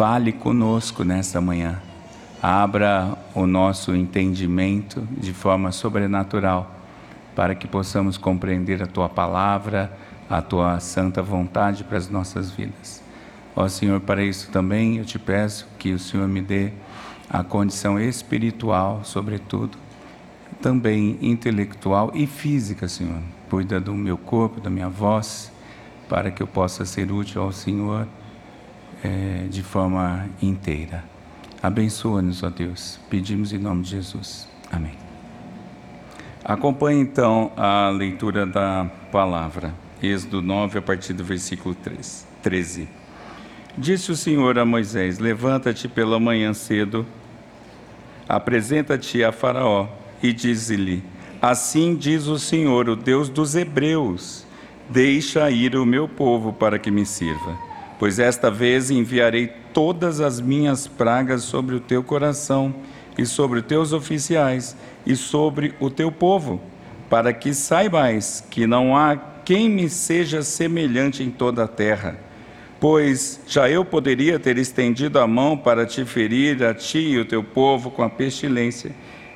fale conosco nesta manhã. Abra o nosso entendimento de forma sobrenatural, para que possamos compreender a tua palavra, a tua santa vontade para as nossas vidas. Ó Senhor, para isso também eu te peço que o Senhor me dê a condição espiritual, sobretudo, também intelectual e física, Senhor. Cuida do meu corpo, da minha voz, para que eu possa ser útil ao Senhor é, de forma inteira. Abençoa-nos, ó Deus. Pedimos em nome de Jesus. Amém. Acompanhe então a leitura da palavra. Êxodo 9, a partir do versículo 13. Disse o Senhor a Moisés: Levanta-te pela manhã cedo, apresenta-te a Faraó e diz-lhe: Assim diz o Senhor, o Deus dos Hebreus: Deixa ir o meu povo para que me sirva, pois esta vez enviarei todas as minhas pragas sobre o teu coração e sobre os teus oficiais e sobre o teu povo, para que saibais que não há quem me seja semelhante em toda a terra. Pois já eu poderia ter estendido a mão para te ferir a ti e o teu povo com a pestilência,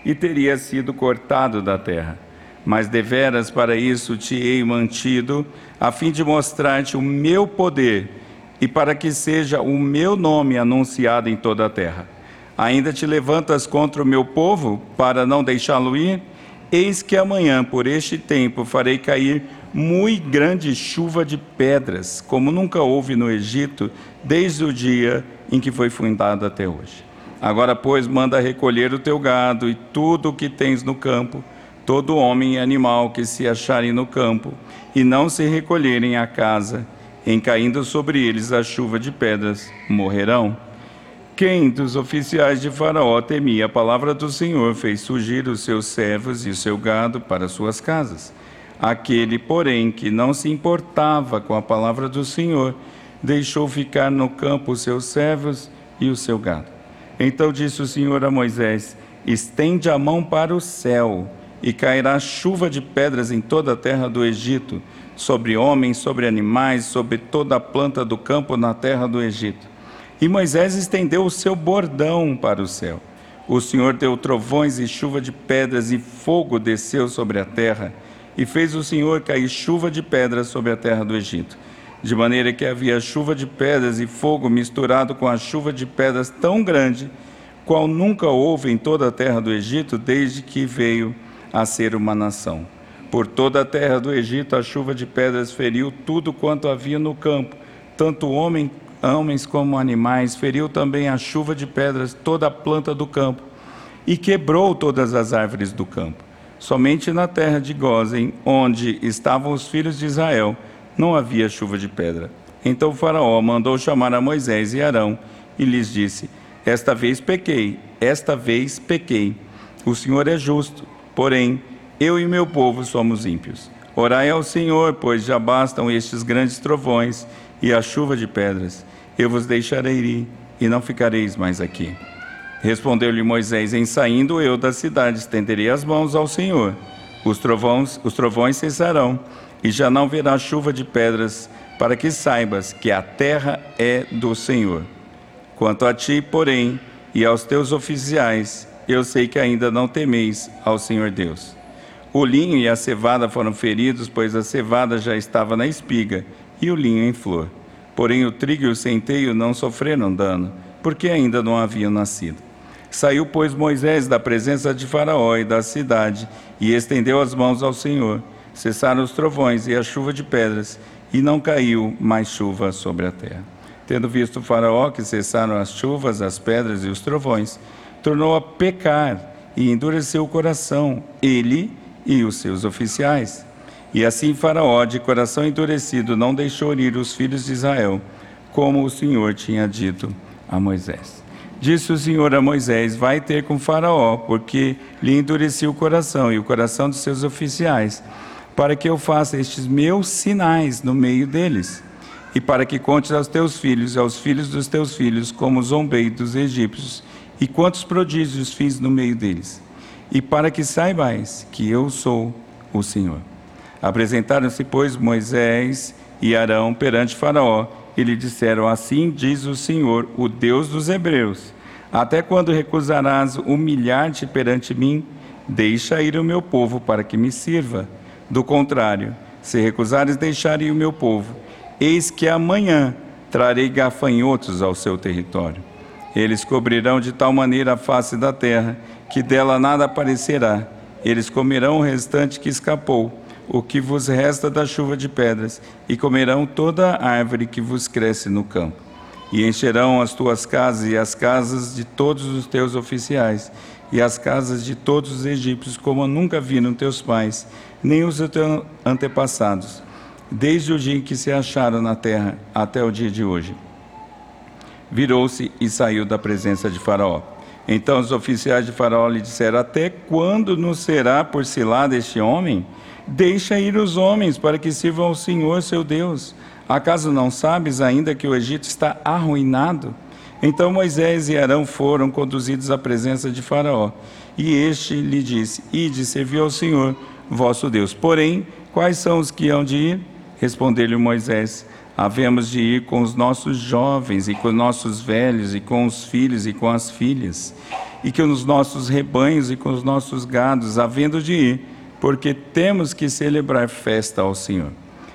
e teria sido cortado da terra. Mas deveras para isso te hei mantido, a fim de mostrar-te o meu poder e para que seja o meu nome anunciado em toda a terra. Ainda te levantas contra o meu povo para não deixá-lo ir? Eis que amanhã, por este tempo, farei cair muito grande chuva de pedras, como nunca houve no Egito, desde o dia em que foi fundado até hoje. Agora, pois, manda recolher o teu gado e tudo o que tens no campo, todo homem e animal que se acharem no campo, e não se recolherem à casa, em caindo sobre eles a chuva de pedras, morrerão. Quem dos oficiais de Faraó temia a palavra do Senhor fez surgir os seus servos e o seu gado para suas casas. Aquele, porém, que não se importava com a palavra do Senhor, deixou ficar no campo os seus servos e o seu gado. Então disse o Senhor a Moisés: Estende a mão para o céu, e cairá chuva de pedras em toda a terra do Egito, sobre homens, sobre animais, sobre toda a planta do campo na terra do Egito. E Moisés estendeu o seu bordão para o céu. O Senhor deu trovões e chuva de pedras, e fogo desceu sobre a terra e fez o Senhor cair chuva de pedras sobre a terra do Egito, de maneira que havia chuva de pedras e fogo misturado com a chuva de pedras tão grande, qual nunca houve em toda a terra do Egito desde que veio a ser uma nação. Por toda a terra do Egito a chuva de pedras feriu tudo quanto havia no campo, tanto homem, homens como animais, feriu também a chuva de pedras toda a planta do campo, e quebrou todas as árvores do campo. Somente na terra de Gozen, onde estavam os filhos de Israel, não havia chuva de pedra. Então Faraó mandou chamar a Moisés e Arão e lhes disse: Esta vez pequei, esta vez pequei. O Senhor é justo, porém eu e meu povo somos ímpios. Orai ao Senhor, pois já bastam estes grandes trovões e a chuva de pedras. Eu vos deixarei ir e não ficareis mais aqui. Respondeu-lhe Moisés: Em saindo eu da cidade, estenderei as mãos ao Senhor. Os trovões, os trovões cessarão, e já não verá chuva de pedras, para que saibas que a terra é do Senhor. Quanto a ti, porém, e aos teus oficiais, eu sei que ainda não temeis ao Senhor Deus. O linho e a cevada foram feridos, pois a cevada já estava na espiga, e o linho em flor. Porém, o trigo e o centeio não sofreram dano, porque ainda não haviam nascido. Saiu, pois, Moisés da presença de Faraó e da cidade e estendeu as mãos ao Senhor. Cessaram os trovões e a chuva de pedras, e não caiu mais chuva sobre a terra. Tendo visto Faraó que cessaram as chuvas, as pedras e os trovões, tornou a pecar e endureceu o coração, ele e os seus oficiais. E assim Faraó, de coração endurecido, não deixou ir os filhos de Israel, como o Senhor tinha dito a Moisés. Disse o Senhor a Moisés: Vai ter com Faraó, porque lhe endureci o coração e o coração dos seus oficiais, para que eu faça estes meus sinais no meio deles, e para que contes aos teus filhos e aos filhos dos teus filhos como zombei dos egípcios, e quantos prodígios fiz no meio deles, e para que saibais que eu sou o Senhor. Apresentaram-se, pois, Moisés e Arão perante Faraó, e lhe disseram: Assim diz o Senhor, o Deus dos Hebreus: Até quando recusarás humilhar-te perante mim? Deixa ir o meu povo para que me sirva. Do contrário, se recusares deixar ir o meu povo, eis que amanhã trarei gafanhotos ao seu território. Eles cobrirão de tal maneira a face da terra que dela nada aparecerá. Eles comerão o restante que escapou o que vos resta da chuva de pedras, e comerão toda a árvore que vos cresce no campo. E encherão as tuas casas e as casas de todos os teus oficiais, e as casas de todos os egípcios, como nunca viram teus pais, nem os teus antepassados, desde o dia em que se acharam na terra até o dia de hoje. Virou-se e saiu da presença de Faraó. Então os oficiais de Faraó lhe disseram: Até quando nos será por cilada este homem? Deixa ir os homens para que sirvam ao Senhor seu Deus. Acaso não sabes ainda que o Egito está arruinado? Então Moisés e Arão foram conduzidos à presença de Faraó. E este lhe disse: Ide servir ao Senhor, vosso Deus. Porém, quais são os que hão de ir? Respondeu-lhe Moisés: Havemos de ir com os nossos jovens, e com os nossos velhos, e com os filhos, e com as filhas, e com os nossos rebanhos, e com os nossos gados, havendo de ir porque temos que celebrar festa ao Senhor.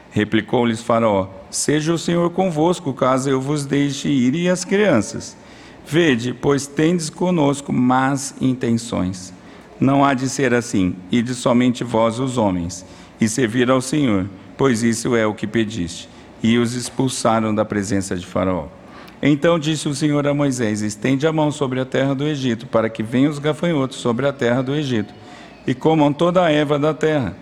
Replicou-lhes Faraó: Seja o Senhor convosco, caso eu vos deixe ir e as crianças. Vede, pois tendes conosco más intenções. Não há de ser assim, ide somente vós os homens, e servir ao Senhor, pois isso é o que pediste. E os expulsaram da presença de Faraó. Então disse o Senhor a Moisés: Estende a mão sobre a terra do Egito, para que venham os gafanhotos sobre a terra do Egito e comam toda a erva da terra,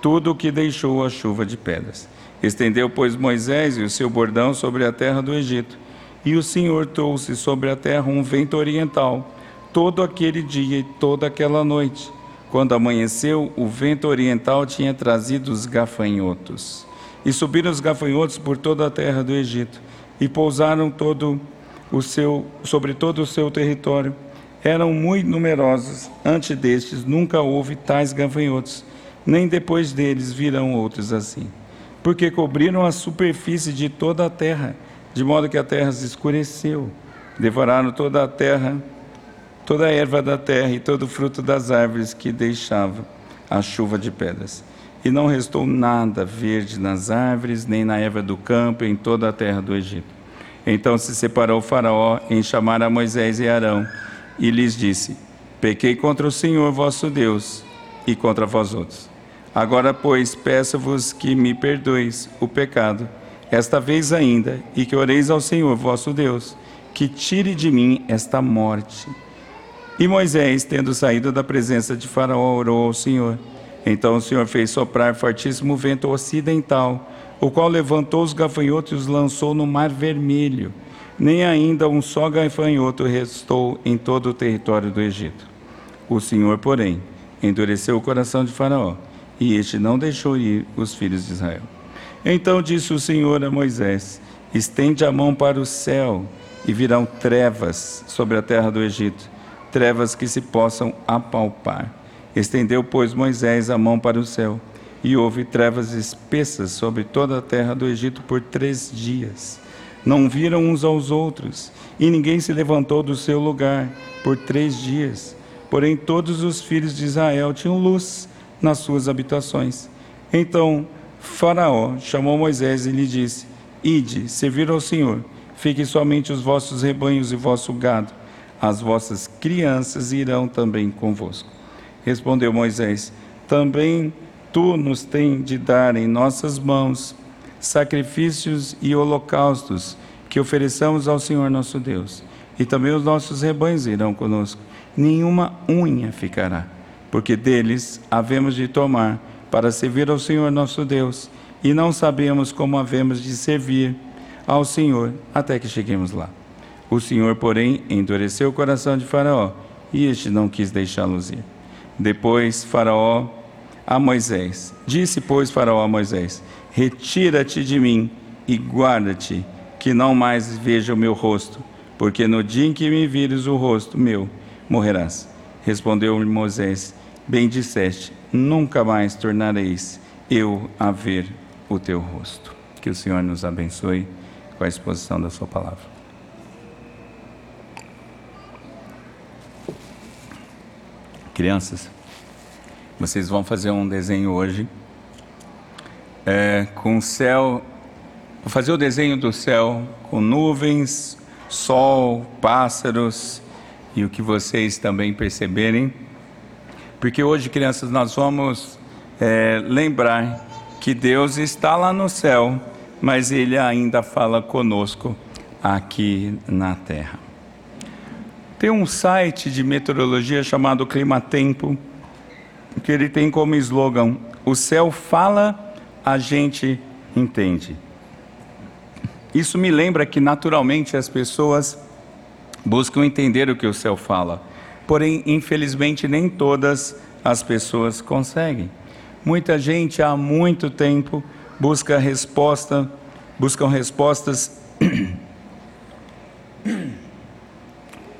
tudo o que deixou a chuva de pedras. Estendeu, pois, Moisés e o seu bordão sobre a terra do Egito, e o Senhor trouxe sobre a terra um vento oriental, todo aquele dia e toda aquela noite. Quando amanheceu, o vento oriental tinha trazido os gafanhotos. E subiram os gafanhotos por toda a terra do Egito, e pousaram todo o seu, sobre todo o seu território eram muito numerosos. Antes destes nunca houve tais gafanhotos, nem depois deles virão outros assim. Porque cobriram a superfície de toda a terra, de modo que a terra se escureceu. Devoraram toda a terra, toda a erva da terra e todo o fruto das árvores que deixava a chuva de pedras. E não restou nada verde nas árvores, nem na erva do campo, em toda a terra do Egito. Então se separou Faraó em chamar a Moisés e Arão e lhes disse: Pequei contra o Senhor vosso Deus e contra vós outros. Agora, pois, peço-vos que me perdoeis o pecado, esta vez ainda, e que oreis ao Senhor vosso Deus, que tire de mim esta morte. E Moisés, tendo saído da presença de Faraó, orou ao Senhor. Então o Senhor fez soprar fortíssimo vento ocidental, o qual levantou os gafanhotos e os lançou no mar vermelho nem ainda um só gafanhoto restou em todo o território do Egito. O Senhor, porém, endureceu o coração de Faraó, e este não deixou ir os filhos de Israel. Então disse o Senhor a Moisés: Estende a mão para o céu, e virão trevas sobre a terra do Egito, trevas que se possam apalpar. Estendeu, pois, Moisés a mão para o céu, e houve trevas espessas sobre toda a terra do Egito por três dias não viram uns aos outros, e ninguém se levantou do seu lugar por três dias. Porém, todos os filhos de Israel tinham luz nas suas habitações. Então, Faraó chamou Moisés e lhe disse: Ide, servir ao Senhor, fiquem somente os vossos rebanhos e vosso gado, as vossas crianças irão também convosco. Respondeu Moisés: Também tu nos tens de dar em nossas mãos sacrifícios e holocaustos que ofereçamos ao Senhor nosso Deus. E também os nossos rebanhos irão conosco. Nenhuma unha ficará, porque deles havemos de tomar para servir ao Senhor nosso Deus, e não sabemos como havemos de servir ao Senhor até que cheguemos lá. O Senhor, porém, endureceu o coração de Faraó, e este não quis deixá-los ir. Depois, Faraó a Moisés: Disse, pois, Faraó a Moisés: Retira-te de mim e guarda-te, que não mais veja o meu rosto, porque no dia em que me vires o rosto meu, morrerás. Respondeu-lhe Moisés: Bem disseste, nunca mais tornareis eu a ver o teu rosto. Que o Senhor nos abençoe com a exposição da Sua palavra. Crianças, vocês vão fazer um desenho hoje é, com o céu. Vou fazer o desenho do céu com nuvens, sol, pássaros e o que vocês também perceberem. Porque hoje, crianças, nós vamos é, lembrar que Deus está lá no céu, mas Ele ainda fala conosco aqui na terra. Tem um site de meteorologia chamado Climatempo, que ele tem como slogan: O céu fala, a gente entende. Isso me lembra que naturalmente as pessoas buscam entender o que o céu fala, porém, infelizmente, nem todas as pessoas conseguem. Muita gente há muito tempo busca resposta, buscam respostas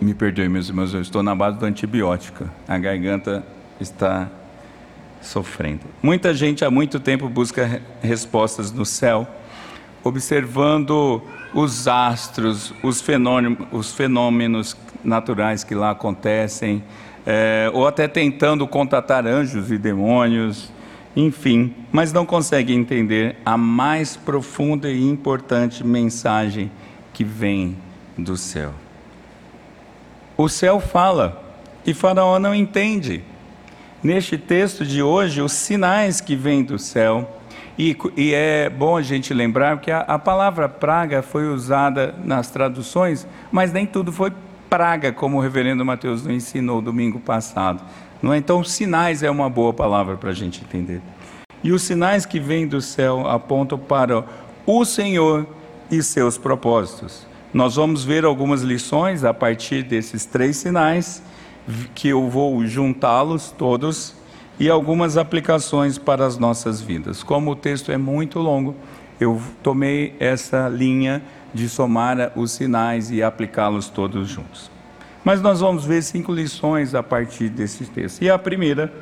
Me perdoe, meus irmãos, eu estou na base do antibiótico. A garganta está sofrendo. Muita gente há muito tempo busca respostas no céu, observando os astros, os fenômenos, os fenômenos naturais que lá acontecem, é, ou até tentando contatar anjos e demônios, enfim, mas não consegue entender a mais profunda e importante mensagem que vem do céu. O céu fala e Faraó não entende. Neste texto de hoje, os sinais que vêm do céu, e, e é bom a gente lembrar que a, a palavra praga foi usada nas traduções, mas nem tudo foi praga, como o reverendo Mateus nos ensinou domingo passado. Não é? Então, sinais é uma boa palavra para a gente entender. E os sinais que vêm do céu apontam para o Senhor e seus propósitos. Nós vamos ver algumas lições a partir desses três sinais, que eu vou juntá-los todos, e algumas aplicações para as nossas vidas. Como o texto é muito longo, eu tomei essa linha de somar os sinais e aplicá-los todos juntos. Mas nós vamos ver cinco lições a partir desse texto. E a primeira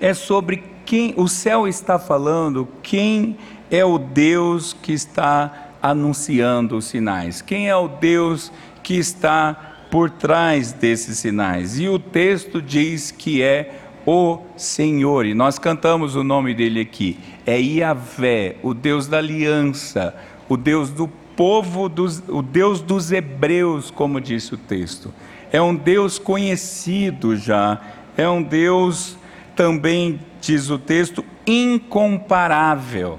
é sobre quem o céu está falando, quem é o Deus que está anunciando os sinais? Quem é o Deus que está por trás desses sinais? E o texto diz que é o Senhor, e nós cantamos o nome dele aqui. É Iavé, o Deus da aliança, o Deus do povo, dos, o Deus dos hebreus, como disse o texto. É um Deus conhecido já, é um Deus também, diz o texto, incomparável.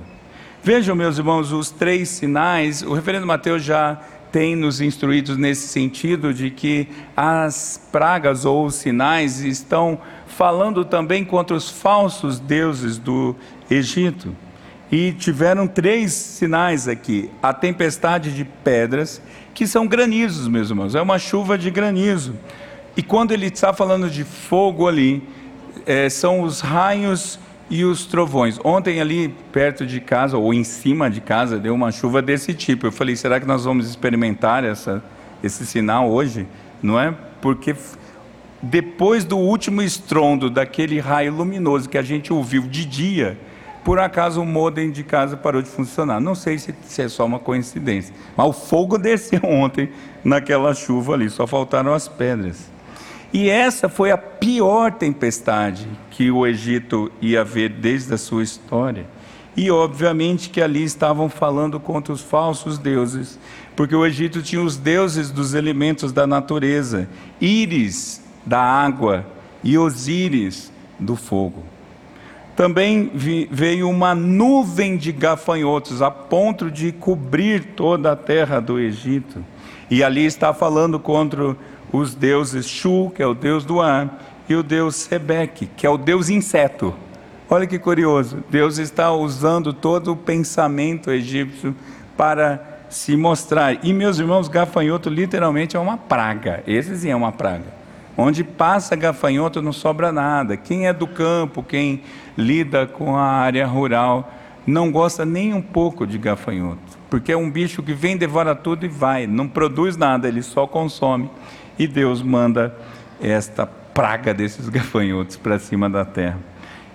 Vejam, meus irmãos, os três sinais, o reverendo Mateus já tem nos instruídos nesse sentido de que as pragas ou os sinais estão falando também contra os falsos deuses do Egito. E tiveram três sinais aqui: a tempestade de pedras, que são granizos, meus irmãos, é uma chuva de granizo. E quando ele está falando de fogo ali, é, são os raios e os trovões. Ontem ali perto de casa ou em cima de casa deu uma chuva desse tipo. Eu falei, será que nós vamos experimentar essa, esse sinal hoje? Não é? Porque depois do último estrondo daquele raio luminoso que a gente ouviu de dia, por acaso o modem de casa parou de funcionar. Não sei se, se é só uma coincidência, mas o fogo desceu ontem naquela chuva ali, só faltaram as pedras. E essa foi a pior tempestade que o Egito ia ver desde a sua história. E obviamente que ali estavam falando contra os falsos deuses, porque o Egito tinha os deuses dos elementos da natureza, Íris da água e Osíris do fogo. Também veio uma nuvem de gafanhotos a ponto de cobrir toda a terra do Egito. E ali está falando contra os deuses Shu, que é o deus do ar, e o deus Sebeque, que é o deus inseto. Olha que curioso, Deus está usando todo o pensamento egípcio para se mostrar. E meus irmãos, gafanhoto literalmente é uma praga. Esse sim é uma praga. Onde passa gafanhoto não sobra nada. Quem é do campo, quem lida com a área rural, não gosta nem um pouco de gafanhoto, porque é um bicho que vem, devora tudo e vai, não produz nada, ele só consome e Deus manda esta praga desses gafanhotos para cima da terra.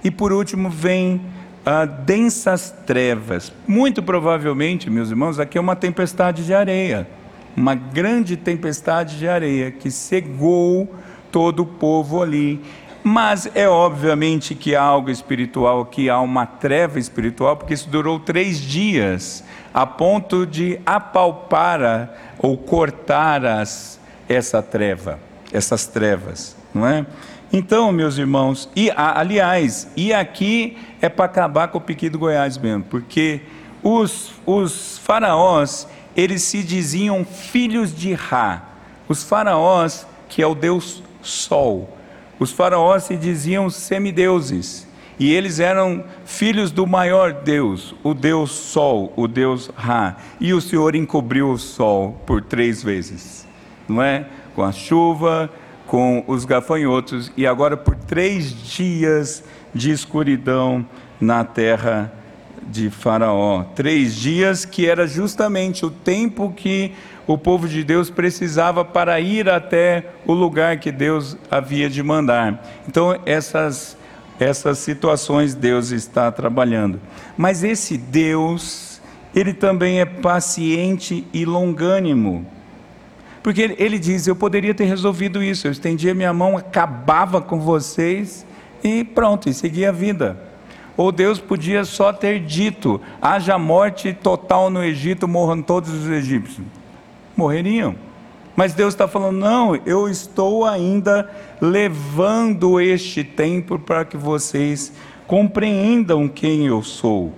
E por último vem ah, densas trevas. Muito provavelmente, meus irmãos, aqui é uma tempestade de areia, uma grande tempestade de areia que cegou todo o povo ali. Mas é obviamente que há algo espiritual, que há uma treva espiritual, porque isso durou três dias, a ponto de apalpar ou cortar as, essa treva, essas trevas, não é? Então, meus irmãos, e aliás, e aqui é para acabar com o piqui do Goiás mesmo, porque os, os faraós, eles se diziam filhos de Ra. Os faraós, que é o deus Sol. Os faraós se diziam semideuses. E eles eram filhos do maior Deus, o Deus Sol, o Deus Ra. E o Senhor encobriu o sol por três vezes, não é? Com a chuva, com os gafanhotos, e agora por três dias de escuridão na terra de Faraó. Três dias que era justamente o tempo que o povo de Deus precisava para ir até o lugar que Deus havia de mandar. Então, essas, essas situações Deus está trabalhando. Mas esse Deus, ele também é paciente e longânimo. Porque ele, diz: Eu poderia ter resolvido isso, eu estendia minha mão, acabava com vocês e pronto, e seguia a vida. Ou Deus podia só ter dito: haja morte total no Egito, morram todos os egípcios morreriam. Mas Deus está falando: não, eu estou ainda levando este tempo para que vocês compreendam quem eu sou.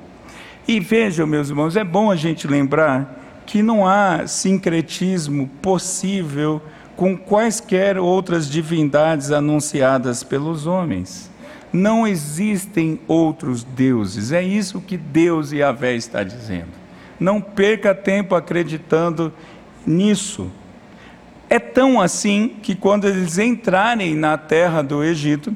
E vejam, meus irmãos, é bom a gente lembrar que não há sincretismo possível com quaisquer outras divindades anunciadas pelos homens. Não existem outros deuses, é isso que Deus e a Vé está dizendo. Não perca tempo acreditando nisso. É tão assim que quando eles entrarem na terra do Egito,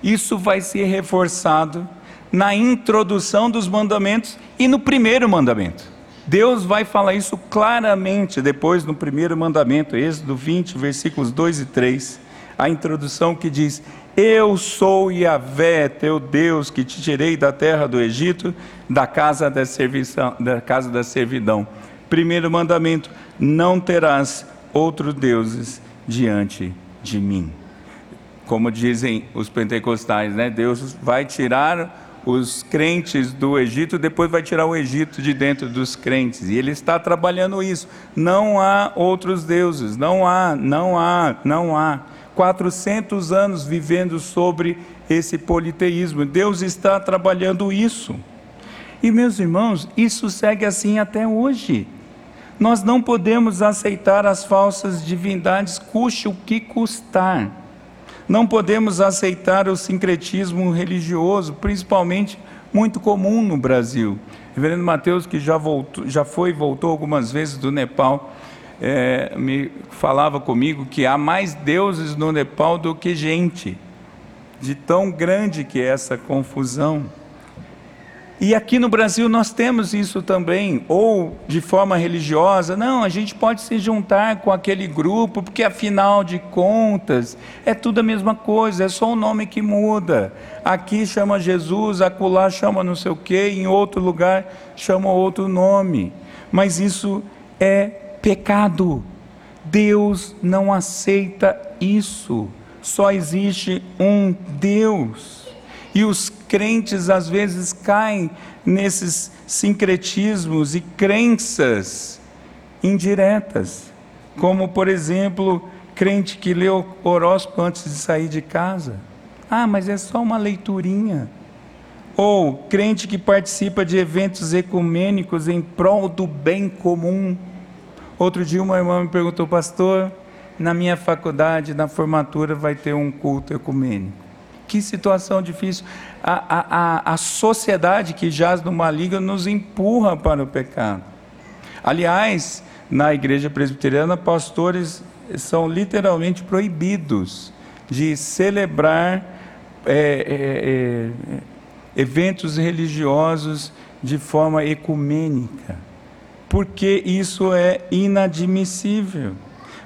isso vai ser reforçado na introdução dos mandamentos e no primeiro mandamento. Deus vai falar isso claramente depois no primeiro mandamento, Êxodo 20, versículos 2 e 3, a introdução que diz: Eu sou Yahvé, teu Deus, que te tirei da terra do Egito, da casa da, da casa da servidão. Primeiro mandamento: não terás outros deuses diante de mim. Como dizem os pentecostais, né? Deus vai tirar os crentes do Egito, depois vai tirar o Egito de dentro dos crentes. E ele está trabalhando isso. Não há outros deuses, não há, não há, não há. 400 anos vivendo sobre esse politeísmo. Deus está trabalhando isso. E meus irmãos, isso segue assim até hoje. Nós não podemos aceitar as falsas divindades, custe o que custar. Não podemos aceitar o sincretismo religioso, principalmente muito comum no Brasil. Reverendo Mateus, que já, voltou, já foi e voltou algumas vezes do Nepal, é, me falava comigo que há mais deuses no Nepal do que gente, de tão grande que é essa confusão. E aqui no Brasil nós temos isso também, ou de forma religiosa, não, a gente pode se juntar com aquele grupo, porque afinal de contas é tudo a mesma coisa, é só o nome que muda. Aqui chama Jesus, acolá chama não sei o quê, em outro lugar chama outro nome. Mas isso é pecado. Deus não aceita isso. Só existe um Deus. E os crentes às vezes caem nesses sincretismos e crenças indiretas, como por exemplo, crente que o horóscopo antes de sair de casa. Ah, mas é só uma leiturinha. Ou crente que participa de eventos ecumênicos em prol do bem comum. Outro dia uma irmã me perguntou, pastor, na minha faculdade, na formatura, vai ter um culto ecumênico. Que situação difícil. A, a, a, sociedade que jaz no maligno nos empurra para o pecado. Aliás, na igreja presbiteriana, pastores são literalmente proibidos de celebrar é, é, é, eventos religiosos de forma ecumênica, porque isso é inadmissível.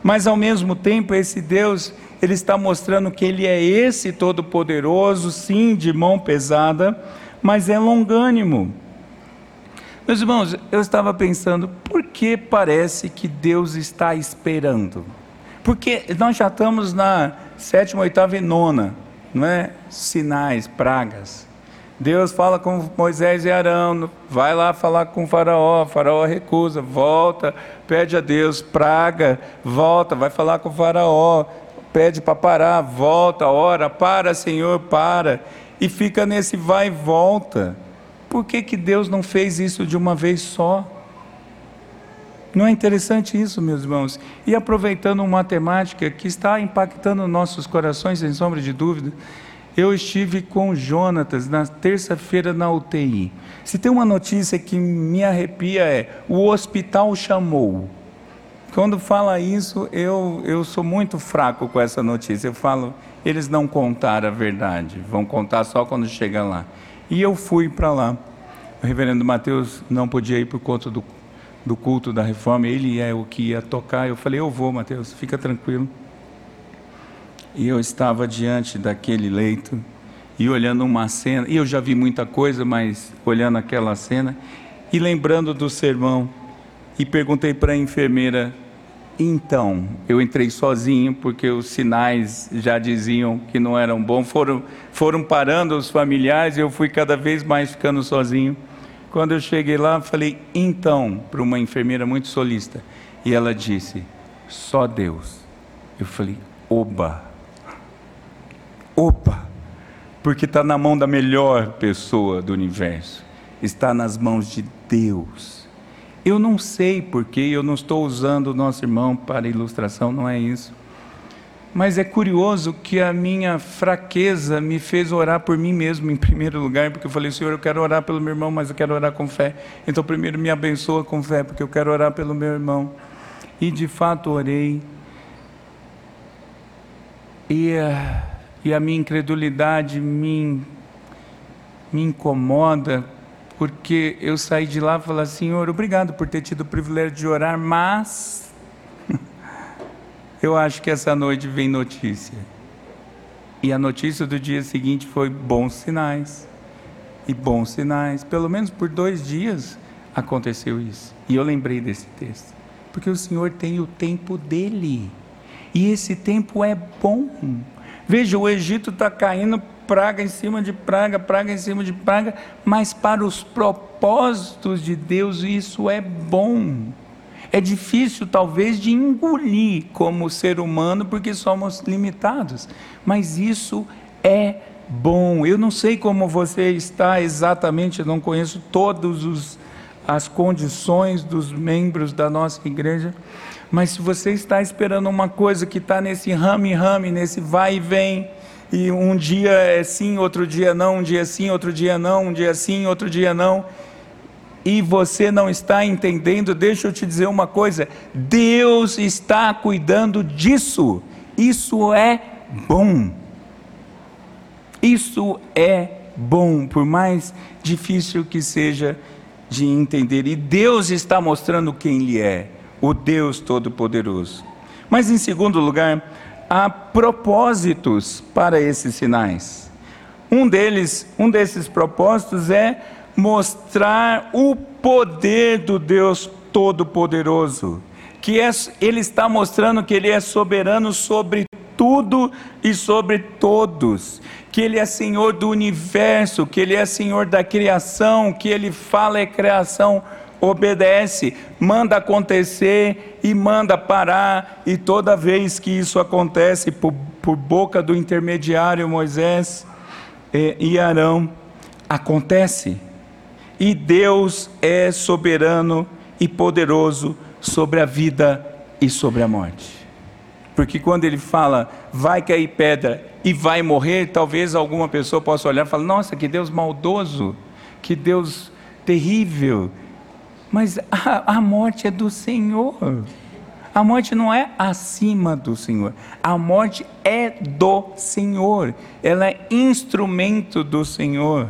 Mas ao mesmo tempo, esse Deus ele está mostrando que ele é esse todo-poderoso, sim, de mão pesada, mas é longânimo. Meus irmãos, eu estava pensando, por que parece que Deus está esperando? Porque nós já estamos na sétima, oitava e nona, não é? Sinais, pragas. Deus fala com Moisés e Arão, vai lá falar com o faraó, o faraó recusa, volta, pede a Deus, praga, volta, vai falar com o faraó, pede para parar, volta, ora, para Senhor, para, e fica nesse vai e volta. Por que, que Deus não fez isso de uma vez só? Não é interessante isso, meus irmãos? E aproveitando uma temática que está impactando nossos corações, sem sombra de dúvida, eu estive com Jonatas na terça-feira na UTI. Se tem uma notícia que me arrepia é: o hospital chamou. Quando fala isso, eu, eu sou muito fraco com essa notícia. Eu falo, eles não contaram a verdade, vão contar só quando chega lá. E eu fui para lá. O reverendo Mateus não podia ir por conta do, do culto da reforma, ele é o que ia tocar. Eu falei, eu vou, Mateus, fica tranquilo. E eu estava diante daquele leito e olhando uma cena, e eu já vi muita coisa, mas olhando aquela cena e lembrando do sermão, e perguntei para a enfermeira: então, eu entrei sozinho porque os sinais já diziam que não eram bons, foram, foram parando os familiares e eu fui cada vez mais ficando sozinho. Quando eu cheguei lá, falei então para uma enfermeira muito solista e ela disse: só Deus. Eu falei: oba. Opa! Porque está na mão da melhor pessoa do universo, está nas mãos de Deus. Eu não sei porque eu não estou usando o nosso irmão para ilustração, não é isso. Mas é curioso que a minha fraqueza me fez orar por mim mesmo em primeiro lugar, porque eu falei, Senhor, eu quero orar pelo meu irmão, mas eu quero orar com fé. Então, primeiro me abençoa com fé, porque eu quero orar pelo meu irmão. E de fato orei. E. E a minha incredulidade me, me incomoda, porque eu saí de lá e falei, Senhor, obrigado por ter tido o privilégio de orar, mas eu acho que essa noite vem notícia. E a notícia do dia seguinte foi bons sinais. E bons sinais. Pelo menos por dois dias aconteceu isso. E eu lembrei desse texto. Porque o Senhor tem o tempo dele. E esse tempo é bom. Veja, o Egito está caindo praga em cima de praga, praga em cima de praga, mas para os propósitos de Deus isso é bom. É difícil, talvez, de engolir como ser humano, porque somos limitados, mas isso é bom. Eu não sei como você está exatamente, eu não conheço todas as condições dos membros da nossa igreja mas se você está esperando uma coisa que está nesse rame-rame, nesse vai e vem, e um dia é sim, outro dia não, um dia sim, outro dia não, um dia sim, outro dia não, e você não está entendendo, deixa eu te dizer uma coisa: Deus está cuidando disso. Isso é bom. Isso é bom, por mais difícil que seja de entender. E Deus está mostrando quem Ele é o Deus Todo-Poderoso. Mas, em segundo lugar, há propósitos para esses sinais. Um deles, um desses propósitos é mostrar o poder do Deus Todo-Poderoso, que é, ele está mostrando que ele é soberano sobre tudo e sobre todos, que ele é Senhor do universo, que ele é Senhor da criação, que ele fala é criação obedece, manda acontecer e manda parar, e toda vez que isso acontece por, por boca do intermediário Moisés e, e Arão, acontece. E Deus é soberano e poderoso sobre a vida e sobre a morte. Porque quando ele fala, vai cair pedra e vai morrer, talvez alguma pessoa possa olhar e falar: nossa, que Deus maldoso, que Deus terrível, mas a, a morte é do Senhor. A morte não é acima do Senhor. A morte é do Senhor. Ela é instrumento do Senhor.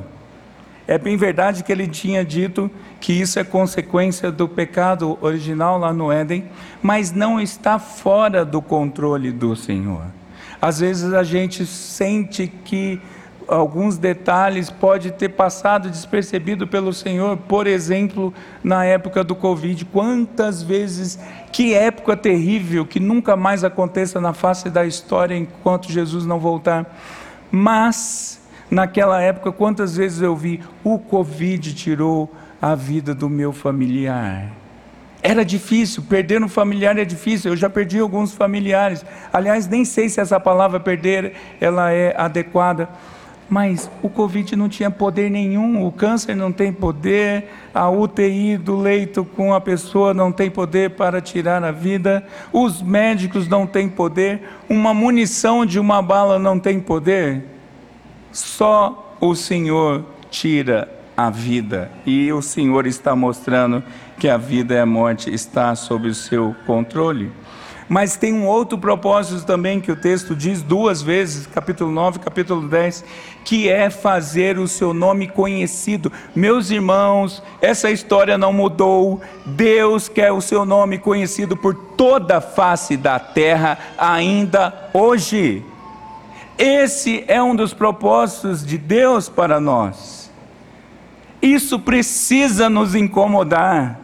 É bem verdade que ele tinha dito que isso é consequência do pecado original lá no Éden, mas não está fora do controle do Senhor. Às vezes a gente sente que alguns detalhes pode ter passado despercebido pelo Senhor, por exemplo, na época do Covid. Quantas vezes, que época terrível, que nunca mais aconteça na face da história enquanto Jesus não voltar. Mas, naquela época, quantas vezes eu vi, o Covid tirou a vida do meu familiar. Era difícil, perder um familiar é difícil. Eu já perdi alguns familiares. Aliás, nem sei se essa palavra perder ela é adequada mas o Covid não tinha poder nenhum, o câncer não tem poder, a UTI do leito com a pessoa não tem poder para tirar a vida, os médicos não têm poder, uma munição de uma bala não tem poder. Só o Senhor tira a vida, e o Senhor está mostrando que a vida e a morte está sob o seu controle. Mas tem um outro propósito também que o texto diz duas vezes, capítulo 9 capítulo 10, que é fazer o seu nome conhecido. Meus irmãos, essa história não mudou. Deus quer o seu nome conhecido por toda a face da terra ainda hoje. Esse é um dos propósitos de Deus para nós. Isso precisa nos incomodar.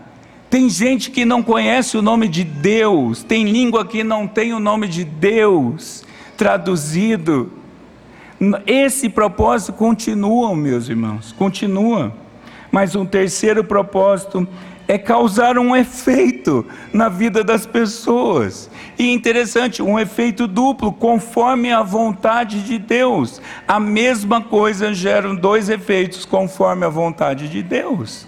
Tem gente que não conhece o nome de Deus, tem língua que não tem o nome de Deus traduzido. Esse propósito continua, meus irmãos, continua. Mas um terceiro propósito é causar um efeito na vida das pessoas. E interessante, um efeito duplo, conforme a vontade de Deus. A mesma coisa gera dois efeitos conforme a vontade de Deus.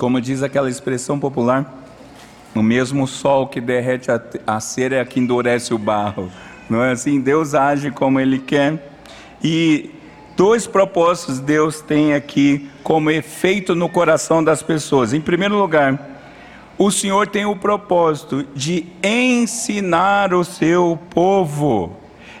Como diz aquela expressão popular, o mesmo sol que derrete a, a cera é que endurece o barro. Não é assim? Deus age como Ele quer. E dois propósitos Deus tem aqui como efeito no coração das pessoas. Em primeiro lugar, o Senhor tem o propósito de ensinar o seu povo.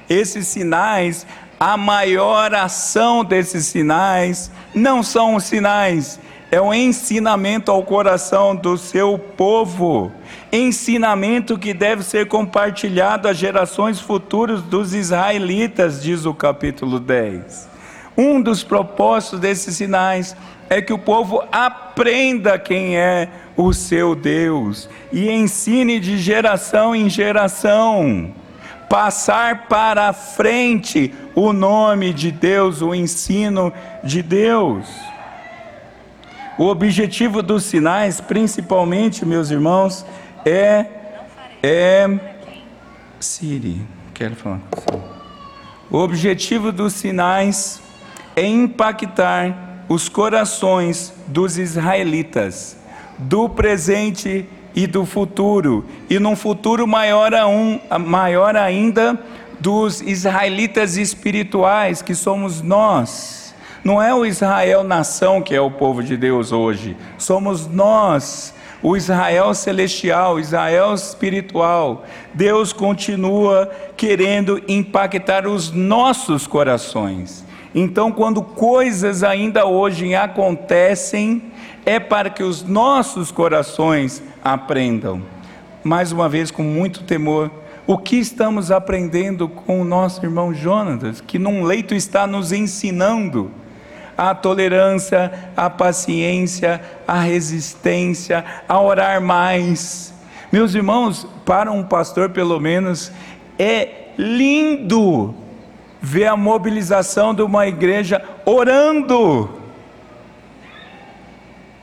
Esses sinais, a maior ação desses sinais não são os sinais é um ensinamento ao coração do seu povo, ensinamento que deve ser compartilhado às gerações futuras dos israelitas, diz o capítulo 10. Um dos propósitos desses sinais é que o povo aprenda quem é o seu Deus e ensine de geração em geração. Passar para frente o nome de Deus, o ensino de Deus. O objetivo dos sinais, principalmente, meus irmãos, é é Siri, quero falar com você. O objetivo dos sinais é impactar os corações dos israelitas, do presente e do futuro, e num futuro maior, a um, maior ainda dos israelitas espirituais, que somos nós. Não é o Israel nação que é o povo de Deus hoje, somos nós, o Israel celestial, Israel espiritual. Deus continua querendo impactar os nossos corações. Então, quando coisas ainda hoje acontecem, é para que os nossos corações aprendam. Mais uma vez, com muito temor, o que estamos aprendendo com o nosso irmão Jonatas, que num leito está nos ensinando a tolerância, a paciência, a resistência, a orar mais. Meus irmãos, para um pastor, pelo menos, é lindo ver a mobilização de uma igreja orando.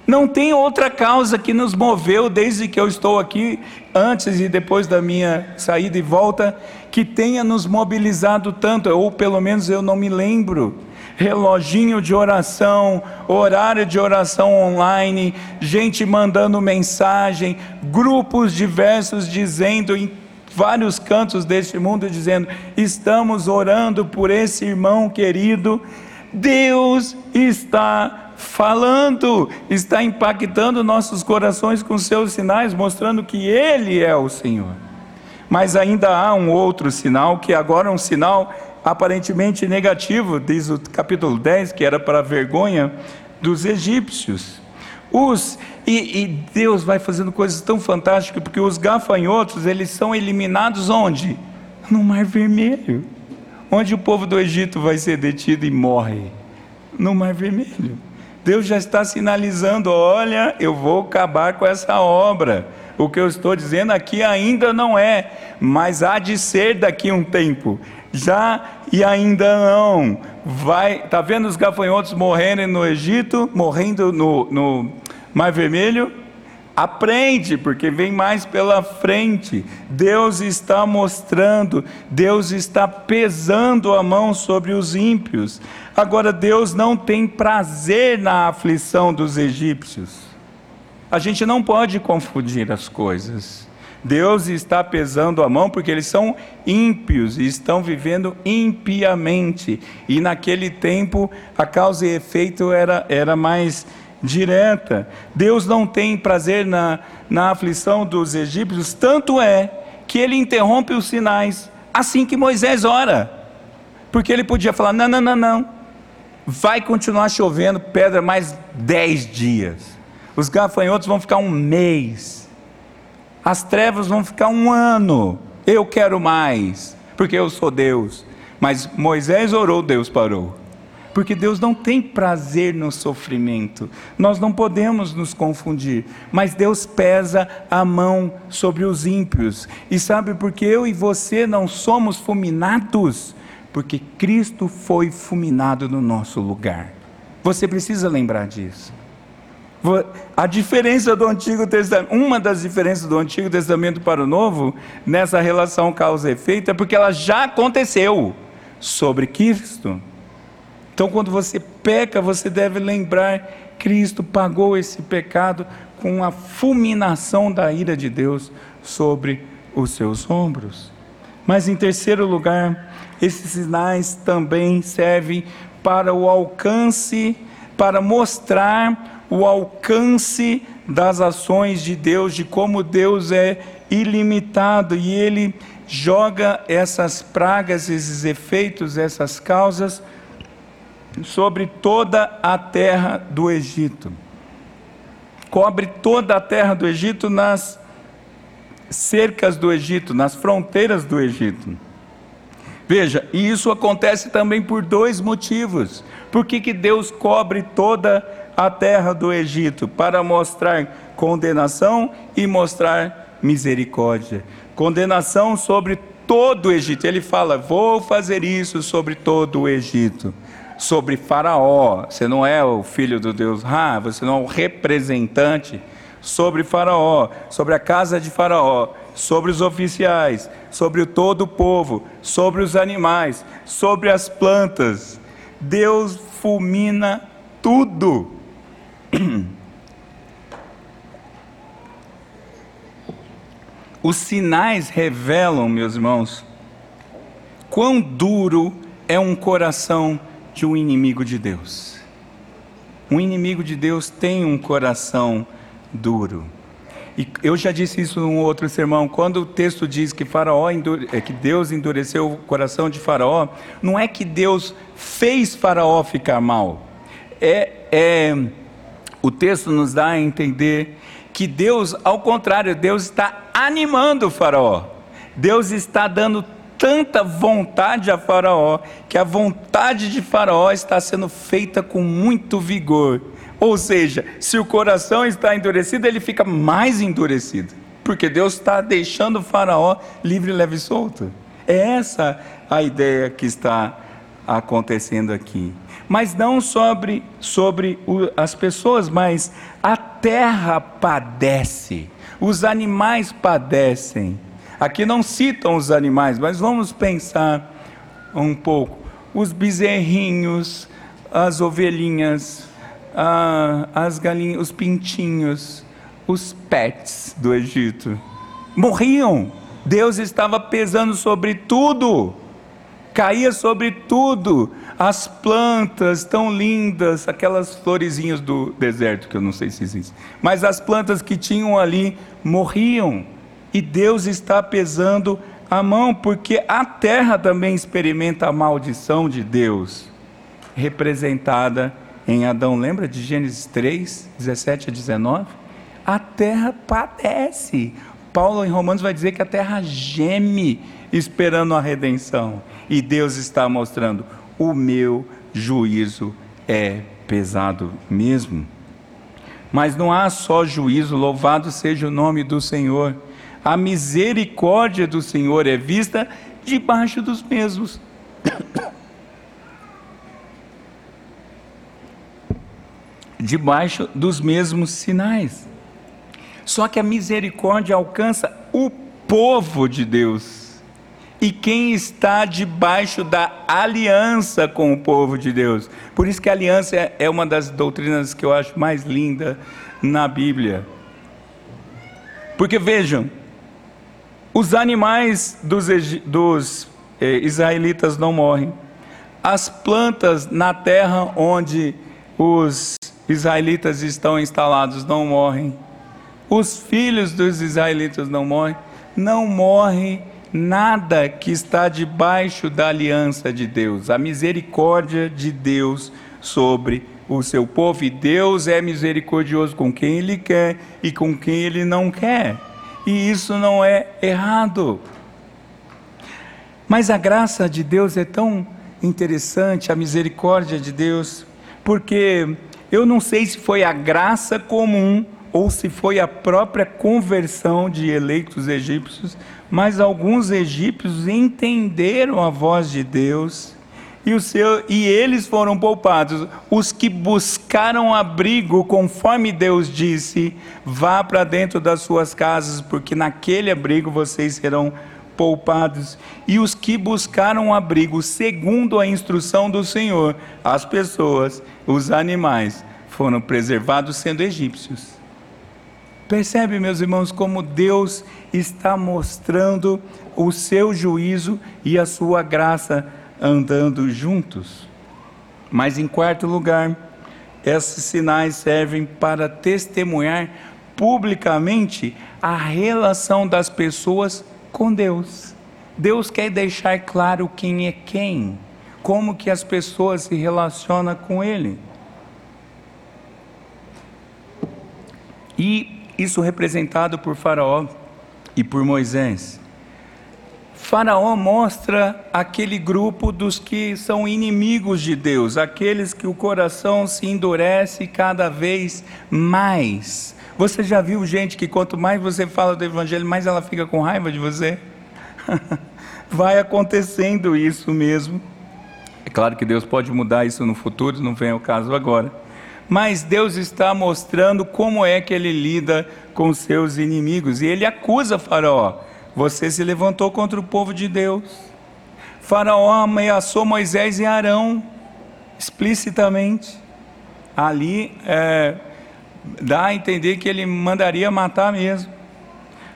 Não tem outra causa que nos moveu desde que eu estou aqui, antes e depois da minha saída e volta, que tenha nos mobilizado tanto, ou pelo menos eu não me lembro reloginho de oração, horário de oração online, gente mandando mensagem, grupos diversos dizendo em vários cantos deste mundo dizendo: "Estamos orando por esse irmão querido". Deus está falando, está impactando nossos corações com seus sinais, mostrando que Ele é o Senhor. Mas ainda há um outro sinal, que agora é um sinal aparentemente negativo, diz o capítulo 10, que era para a vergonha dos egípcios. Os, e, e, Deus vai fazendo coisas tão fantásticas, porque os gafanhotos, eles são eliminados onde? No Mar Vermelho. Onde o povo do Egito vai ser detido e morre? No Mar Vermelho. Deus já está sinalizando: olha, eu vou acabar com essa obra. O que eu estou dizendo aqui ainda não é, mas há de ser daqui a um tempo. Já e ainda não. Vai, tá vendo os gafanhotos morrendo no Egito, morrendo no, no Mar Vermelho? Aprende, porque vem mais pela frente. Deus está mostrando, Deus está pesando a mão sobre os ímpios. Agora, Deus não tem prazer na aflição dos egípcios. A gente não pode confundir as coisas. Deus está pesando a mão porque eles são ímpios e estão vivendo impiamente. E naquele tempo a causa e efeito era, era mais direta. Deus não tem prazer na, na aflição dos egípcios, tanto é que ele interrompe os sinais assim que Moisés ora. Porque ele podia falar: não, não, não, não, vai continuar chovendo pedra mais dez dias. Os gafanhotos vão ficar um mês. As trevas vão ficar um ano. Eu quero mais, porque eu sou Deus. Mas Moisés orou, Deus parou porque Deus não tem prazer no sofrimento. Nós não podemos nos confundir, mas Deus pesa a mão sobre os ímpios. E sabe por que eu e você não somos fulminados? Porque Cristo foi fulminado no nosso lugar. Você precisa lembrar disso. A diferença do Antigo Testamento, uma das diferenças do Antigo Testamento para o Novo, nessa relação causa efeito, é porque ela já aconteceu sobre Cristo. Então, quando você peca, você deve lembrar: Cristo pagou esse pecado com a fulminação da ira de Deus sobre os seus ombros. Mas, em terceiro lugar, esses sinais também servem para o alcance, para mostrar o alcance das ações de Deus, de como Deus é ilimitado e Ele joga essas pragas, esses efeitos, essas causas sobre toda a terra do Egito. Cobre toda a terra do Egito nas cercas do Egito, nas fronteiras do Egito. Veja, e isso acontece também por dois motivos. Por que, que Deus cobre toda a terra do Egito? Para mostrar condenação e mostrar misericórdia. Condenação sobre todo o Egito. Ele fala: Vou fazer isso sobre todo o Egito sobre Faraó. Você não é o filho do Deus Ra, você não é o representante sobre Faraó, sobre a casa de Faraó, sobre os oficiais, sobre todo o povo, sobre os animais, sobre as plantas. Deus fulmina tudo. Os sinais revelam, meus irmãos, quão duro é um coração de um inimigo de Deus. Um inimigo de Deus tem um coração duro. E eu já disse isso num outro sermão. Quando o texto diz que Faraó é que Deus endureceu o coração de Faraó, não é que Deus fez Faraó ficar mal. É, é o texto nos dá a entender que Deus, ao contrário, Deus está animando o Faraó. Deus está dando tanta vontade a Faraó, que a vontade de Faraó está sendo feita com muito vigor. Ou seja, se o coração está endurecido, ele fica mais endurecido, porque Deus está deixando o Faraó livre, leve e solto. É essa a ideia que está acontecendo aqui. Mas não sobre, sobre as pessoas, mas a terra padece, os animais padecem. Aqui não citam os animais, mas vamos pensar um pouco. Os bezerrinhos, as ovelhinhas, as galinhas, os pintinhos, os pets do Egito morriam. Deus estava pesando sobre tudo, caía sobre tudo. As plantas tão lindas, aquelas florezinhas do deserto, que eu não sei se existem, mas as plantas que tinham ali morriam e Deus está pesando a mão, porque a terra também experimenta a maldição de Deus, representada em Adão. Lembra de Gênesis 3, 17 a 19? A terra padece, Paulo em Romanos vai dizer que a terra geme esperando a redenção. E Deus está mostrando: o meu juízo é pesado mesmo. Mas não há só juízo, louvado seja o nome do Senhor. A misericórdia do Senhor é vista debaixo dos mesmos. Debaixo dos mesmos sinais. Só que a misericórdia alcança o povo de Deus. E quem está debaixo da aliança com o povo de Deus. Por isso que a aliança é uma das doutrinas que eu acho mais linda na Bíblia. Porque vejam, os animais dos, dos eh, israelitas não morrem. As plantas na terra onde os israelitas estão instalados não morrem. Os filhos dos israelitas não morrem. Não morre nada que está debaixo da aliança de Deus, a misericórdia de Deus sobre o seu povo. E Deus é misericordioso com quem Ele quer e com quem Ele não quer. E isso não é errado. Mas a graça de Deus é tão interessante, a misericórdia de Deus, porque eu não sei se foi a graça comum ou se foi a própria conversão de eleitos egípcios, mas alguns egípcios entenderam a voz de Deus e, o seu, e eles foram poupados. Os que buscaram abrigo, conforme Deus disse, vá para dentro das suas casas, porque naquele abrigo vocês serão poupados. E os que buscaram abrigo, segundo a instrução do Senhor, as pessoas, os animais, foram preservados sendo egípcios. Percebe, meus irmãos, como Deus está mostrando o seu juízo e a sua graça andando juntos. Mas em quarto lugar, esses sinais servem para testemunhar publicamente a relação das pessoas com Deus. Deus quer deixar claro quem é quem, como que as pessoas se relacionam com Ele. E isso representado por Faraó e por Moisés. Faraó mostra aquele grupo dos que são inimigos de Deus, aqueles que o coração se endurece cada vez mais. Você já viu gente que quanto mais você fala do evangelho, mais ela fica com raiva de você? Vai acontecendo isso mesmo. É claro que Deus pode mudar isso no futuro, não vem ao caso agora mas Deus está mostrando como é que ele lida com seus inimigos. E ele acusa Faraó: você se levantou contra o povo de Deus. Faraó ameaçou Moisés e Arão explicitamente. Ali é, dá a entender que ele mandaria matar mesmo.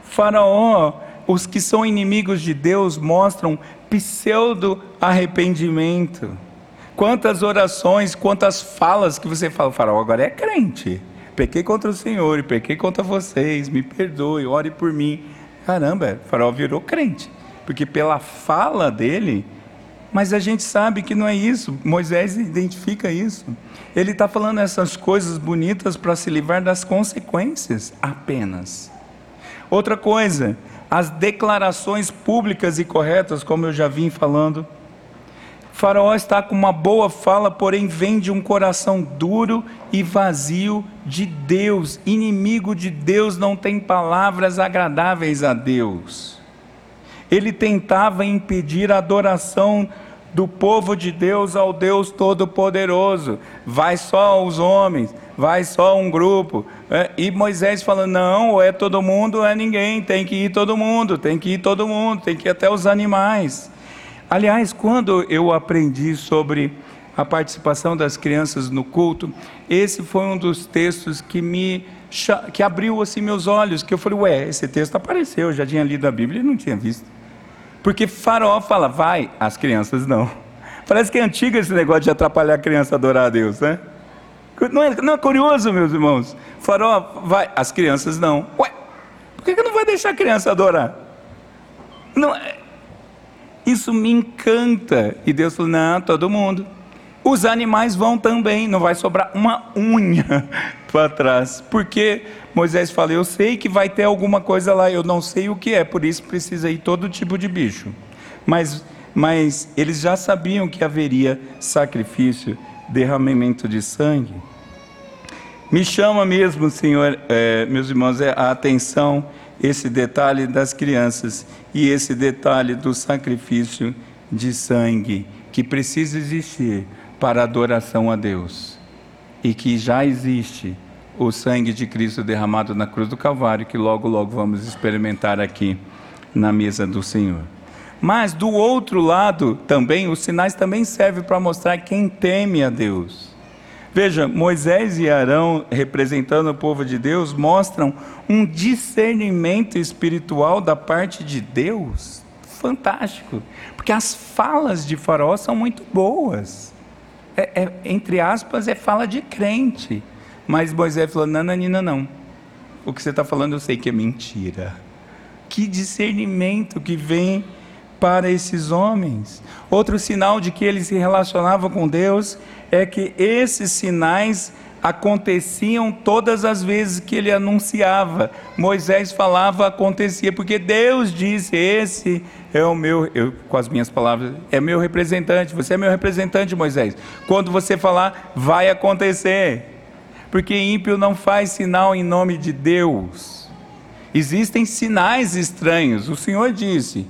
Faraó, os que são inimigos de Deus mostram pseudo arrependimento Quantas orações, quantas falas que você fala, Faraó agora é crente. Pequei contra o Senhor e pequei contra vocês, me perdoe, ore por mim. Caramba, Faraó virou crente, porque pela fala dele, mas a gente sabe que não é isso, Moisés identifica isso. Ele está falando essas coisas bonitas para se livrar das consequências apenas. Outra coisa, as declarações públicas e corretas, como eu já vim falando, Faraó está com uma boa fala, porém vem de um coração duro e vazio de Deus. Inimigo de Deus não tem palavras agradáveis a Deus. Ele tentava impedir a adoração do povo de Deus ao Deus Todo-Poderoso. Vai só os homens, vai só um grupo. É, e Moisés falando: não, ou é todo mundo ou é ninguém, tem que ir todo mundo, tem que ir todo mundo, tem que ir até os animais. Aliás, quando eu aprendi sobre a participação das crianças no culto, esse foi um dos textos que me que abriu assim meus olhos, que eu falei, ué, esse texto apareceu, eu já tinha lido a Bíblia e não tinha visto. Porque Faraó fala, vai, as crianças não. Parece que é antigo esse negócio de atrapalhar a criança a adorar a Deus, né? Não é, não é curioso, meus irmãos? Faraó, vai, as crianças não. Ué, por que, que não vai deixar a criança adorar? Não, é, isso me encanta. E Deus falou: não, todo mundo. Os animais vão também, não vai sobrar uma unha para trás. Porque Moisés fala: Eu sei que vai ter alguma coisa lá, eu não sei o que é, por isso precisa ir todo tipo de bicho. Mas, mas eles já sabiam que haveria sacrifício, derramamento de sangue. Me chama mesmo, Senhor, é, meus irmãos, é a atenção esse detalhe das crianças e esse detalhe do sacrifício de sangue que precisa existir para adoração a Deus e que já existe o sangue de Cristo derramado na cruz do Calvário, que logo, logo vamos experimentar aqui na mesa do Senhor. Mas do outro lado também, os sinais também servem para mostrar quem teme a Deus. Veja, Moisés e Arão, representando o povo de Deus, mostram um discernimento espiritual da parte de Deus fantástico, porque as falas de Faraó são muito boas é, é, entre aspas, é fala de crente. Mas Moisés falou: nananina, não. O que você está falando eu sei que é mentira. Que discernimento que vem para esses homens. Outro sinal de que eles se relacionavam com Deus é que esses sinais aconteciam todas as vezes que ele anunciava. Moisés falava, acontecia, porque Deus disse: Esse é o meu, eu, com as minhas palavras, é meu representante, você é meu representante, Moisés. Quando você falar, vai acontecer. Porque ímpio não faz sinal em nome de Deus. Existem sinais estranhos. O Senhor disse: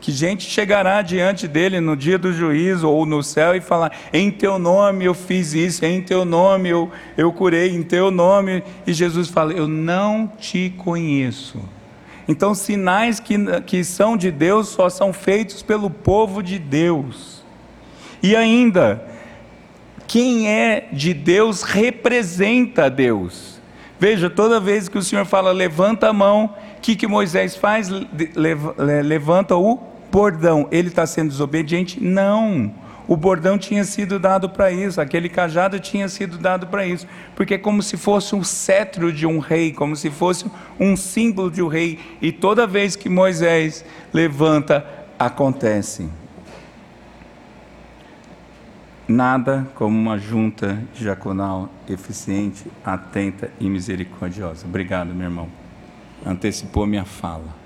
que gente chegará diante dele no dia do juízo ou no céu e falar: em teu nome eu fiz isso, em teu nome eu, eu curei, em teu nome. E Jesus fala: eu não te conheço. Então, sinais que, que são de Deus só são feitos pelo povo de Deus. E ainda, quem é de Deus representa Deus. Veja, toda vez que o Senhor fala levanta a mão, o que, que Moisés faz? Levanta o bordão. Ele está sendo desobediente? Não. O bordão tinha sido dado para isso, aquele cajado tinha sido dado para isso, porque é como se fosse um cetro de um rei, como se fosse um símbolo de um rei, e toda vez que Moisés levanta, acontece. Nada como uma junta diaconal eficiente, atenta e misericordiosa. Obrigado, meu irmão antecipou minha fala.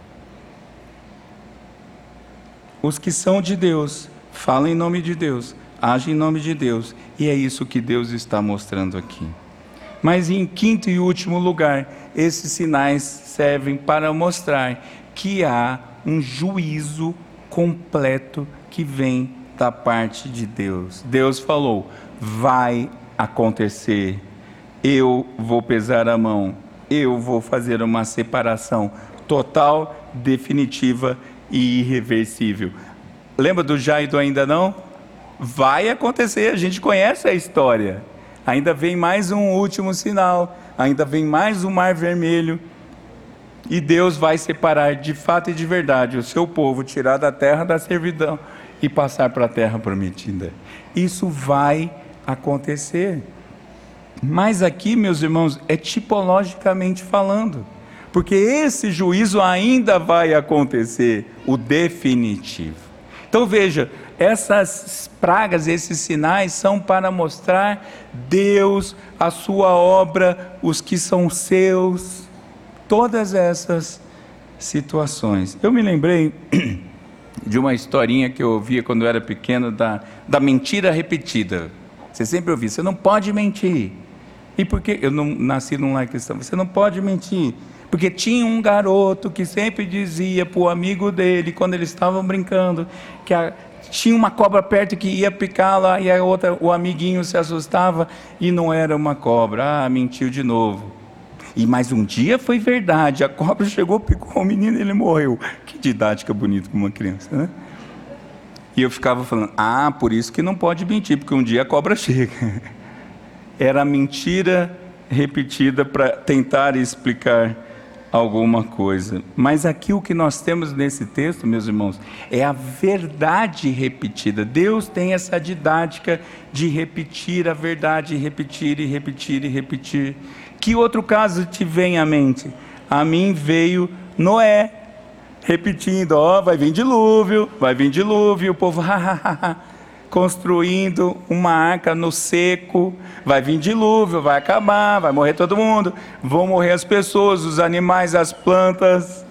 Os que são de Deus, falam em nome de Deus, agem em nome de Deus, e é isso que Deus está mostrando aqui. Mas em quinto e último lugar, esses sinais servem para mostrar que há um juízo completo que vem da parte de Deus. Deus falou: vai acontecer, eu vou pesar a mão, eu vou fazer uma separação total, definitiva e irreversível. Lembra do já e do ainda não? Vai acontecer, a gente conhece a história. Ainda vem mais um último sinal, ainda vem mais um mar vermelho. E Deus vai separar de fato e de verdade o seu povo, tirar da terra da servidão e passar para a terra prometida. Isso vai acontecer. Mas aqui, meus irmãos, é tipologicamente falando, porque esse juízo ainda vai acontecer, o definitivo. Então veja, essas pragas, esses sinais são para mostrar Deus, a sua obra, os que são seus, todas essas situações. Eu me lembrei de uma historinha que eu ouvia quando eu era pequeno da, da mentira repetida. Você sempre ouvia, você não pode mentir. E por que eu não nasci num lar cristão? Você não pode mentir. Porque tinha um garoto que sempre dizia para o amigo dele, quando eles estavam brincando, que a, tinha uma cobra perto que ia picá-la e a outra, o amiguinho se assustava e não era uma cobra. Ah, mentiu de novo. E mais um dia foi verdade. A cobra chegou, picou o menino e ele morreu. Que didática bonita com uma criança, né? E eu ficava falando: ah, por isso que não pode mentir, porque um dia a cobra chega. era mentira repetida para tentar explicar alguma coisa. Mas aqui o que nós temos nesse texto, meus irmãos, é a verdade repetida. Deus tem essa didática de repetir a verdade, repetir e repetir e repetir. Que outro caso te vem à mente? A mim veio Noé, repetindo: Ó, oh, vai vir dilúvio, vai vir dilúvio. O povo, ha, ha, ha. Construindo uma arca no seco. Vai vir dilúvio, vai acabar, vai morrer todo mundo, vão morrer as pessoas, os animais, as plantas.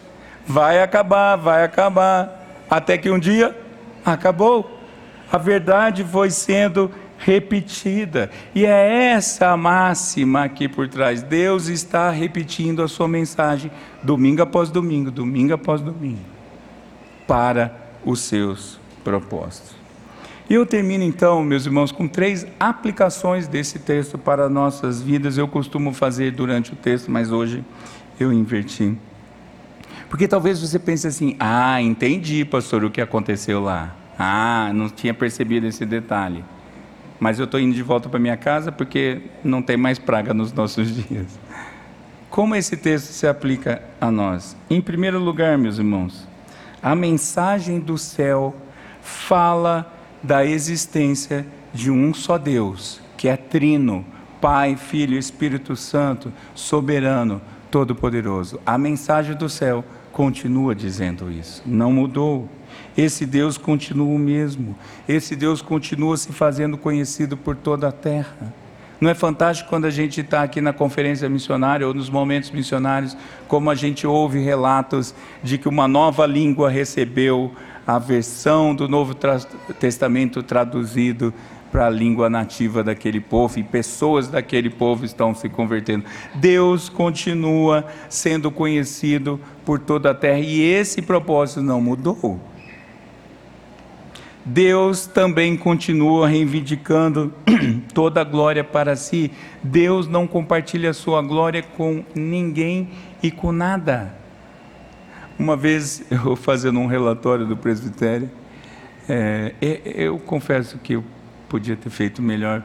Vai acabar, vai acabar. Até que um dia acabou. A verdade foi sendo repetida. E é essa máxima aqui por trás. Deus está repetindo a sua mensagem domingo após domingo, domingo após domingo, para os seus propósitos. E eu termino então, meus irmãos, com três aplicações desse texto para nossas vidas. Eu costumo fazer durante o texto, mas hoje eu inverti. Porque talvez você pense assim: ah, entendi, pastor, o que aconteceu lá. Ah, não tinha percebido esse detalhe. Mas eu estou indo de volta para minha casa porque não tem mais praga nos nossos dias. Como esse texto se aplica a nós? Em primeiro lugar, meus irmãos, a mensagem do céu fala da existência de um só Deus, que é trino, Pai, Filho Espírito Santo, soberano, todo-poderoso. A mensagem do céu continua dizendo isso, não mudou. Esse Deus continua o mesmo, esse Deus continua se fazendo conhecido por toda a terra. Não é fantástico quando a gente está aqui na conferência missionária ou nos momentos missionários, como a gente ouve relatos de que uma nova língua recebeu a versão do Novo Testamento traduzido para a língua nativa daquele povo e pessoas daquele povo estão se convertendo. Deus continua sendo conhecido por toda a terra e esse propósito não mudou. Deus também continua reivindicando toda a glória para si. Deus não compartilha a sua glória com ninguém e com nada. Uma vez eu fazendo um relatório do presbitério, é, eu confesso que eu podia ter feito melhor,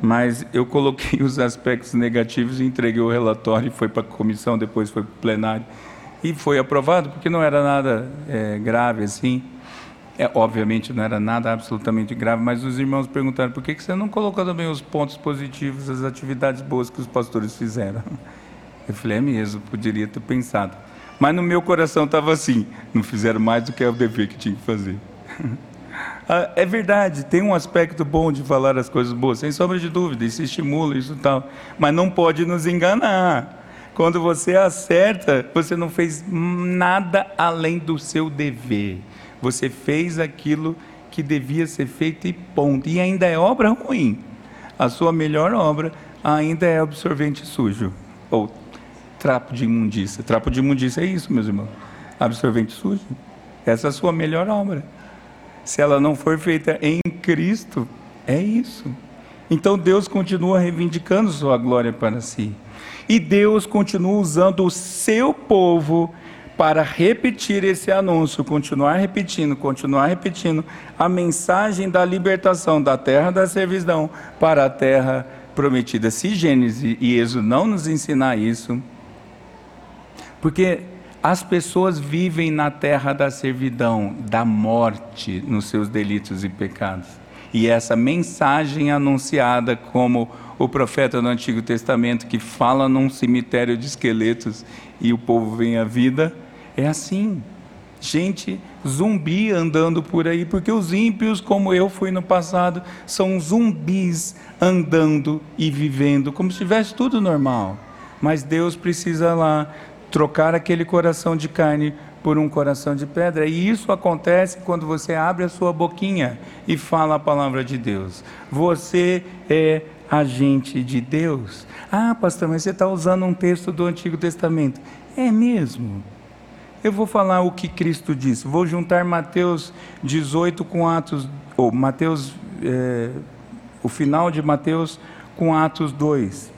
mas eu coloquei os aspectos negativos e entreguei o relatório, foi para a comissão, depois foi para o plenário, e foi aprovado, porque não era nada é, grave assim. É, obviamente não era nada absolutamente grave, mas os irmãos perguntaram por que, que você não colocou também os pontos positivos, as atividades boas que os pastores fizeram. Eu falei, é mesmo, poderia ter pensado. Mas no meu coração estava assim: não fizeram mais do que o dever que tinha que fazer. Ah, é verdade, tem um aspecto bom de falar as coisas boas, sem sombra de dúvida, isso estimula, isso tal. Mas não pode nos enganar. Quando você acerta, você não fez nada além do seu dever. Você fez aquilo que devia ser feito e ponto. E ainda é obra ruim. A sua melhor obra ainda é absorvente sujo. Ou trapo de imundícia. Trapo de imundícia é isso, meus irmãos. Absorvente sujo. Essa é a sua melhor obra. Se ela não for feita em Cristo, é isso. Então Deus continua reivindicando sua glória para si. E Deus continua usando o seu povo para repetir esse anúncio, continuar repetindo, continuar repetindo a mensagem da libertação da terra da servidão para a terra prometida. Se Gênesis e Êxodo não nos ensinar isso, porque as pessoas vivem na terra da servidão, da morte nos seus delitos e pecados. E essa mensagem anunciada como o profeta do Antigo Testamento que fala num cemitério de esqueletos e o povo vem à vida, é assim. Gente zumbi andando por aí, porque os ímpios, como eu fui no passado, são zumbis andando e vivendo como se tivesse tudo normal. Mas Deus precisa lá trocar aquele coração de carne por um coração de pedra. E isso acontece quando você abre a sua boquinha e fala a palavra de Deus. Você é agente de Deus. Ah, pastor, mas você está usando um texto do Antigo Testamento. É mesmo. Eu vou falar o que Cristo disse. Vou juntar Mateus 18 com Atos, ou Mateus, é, o final de Mateus com Atos 2.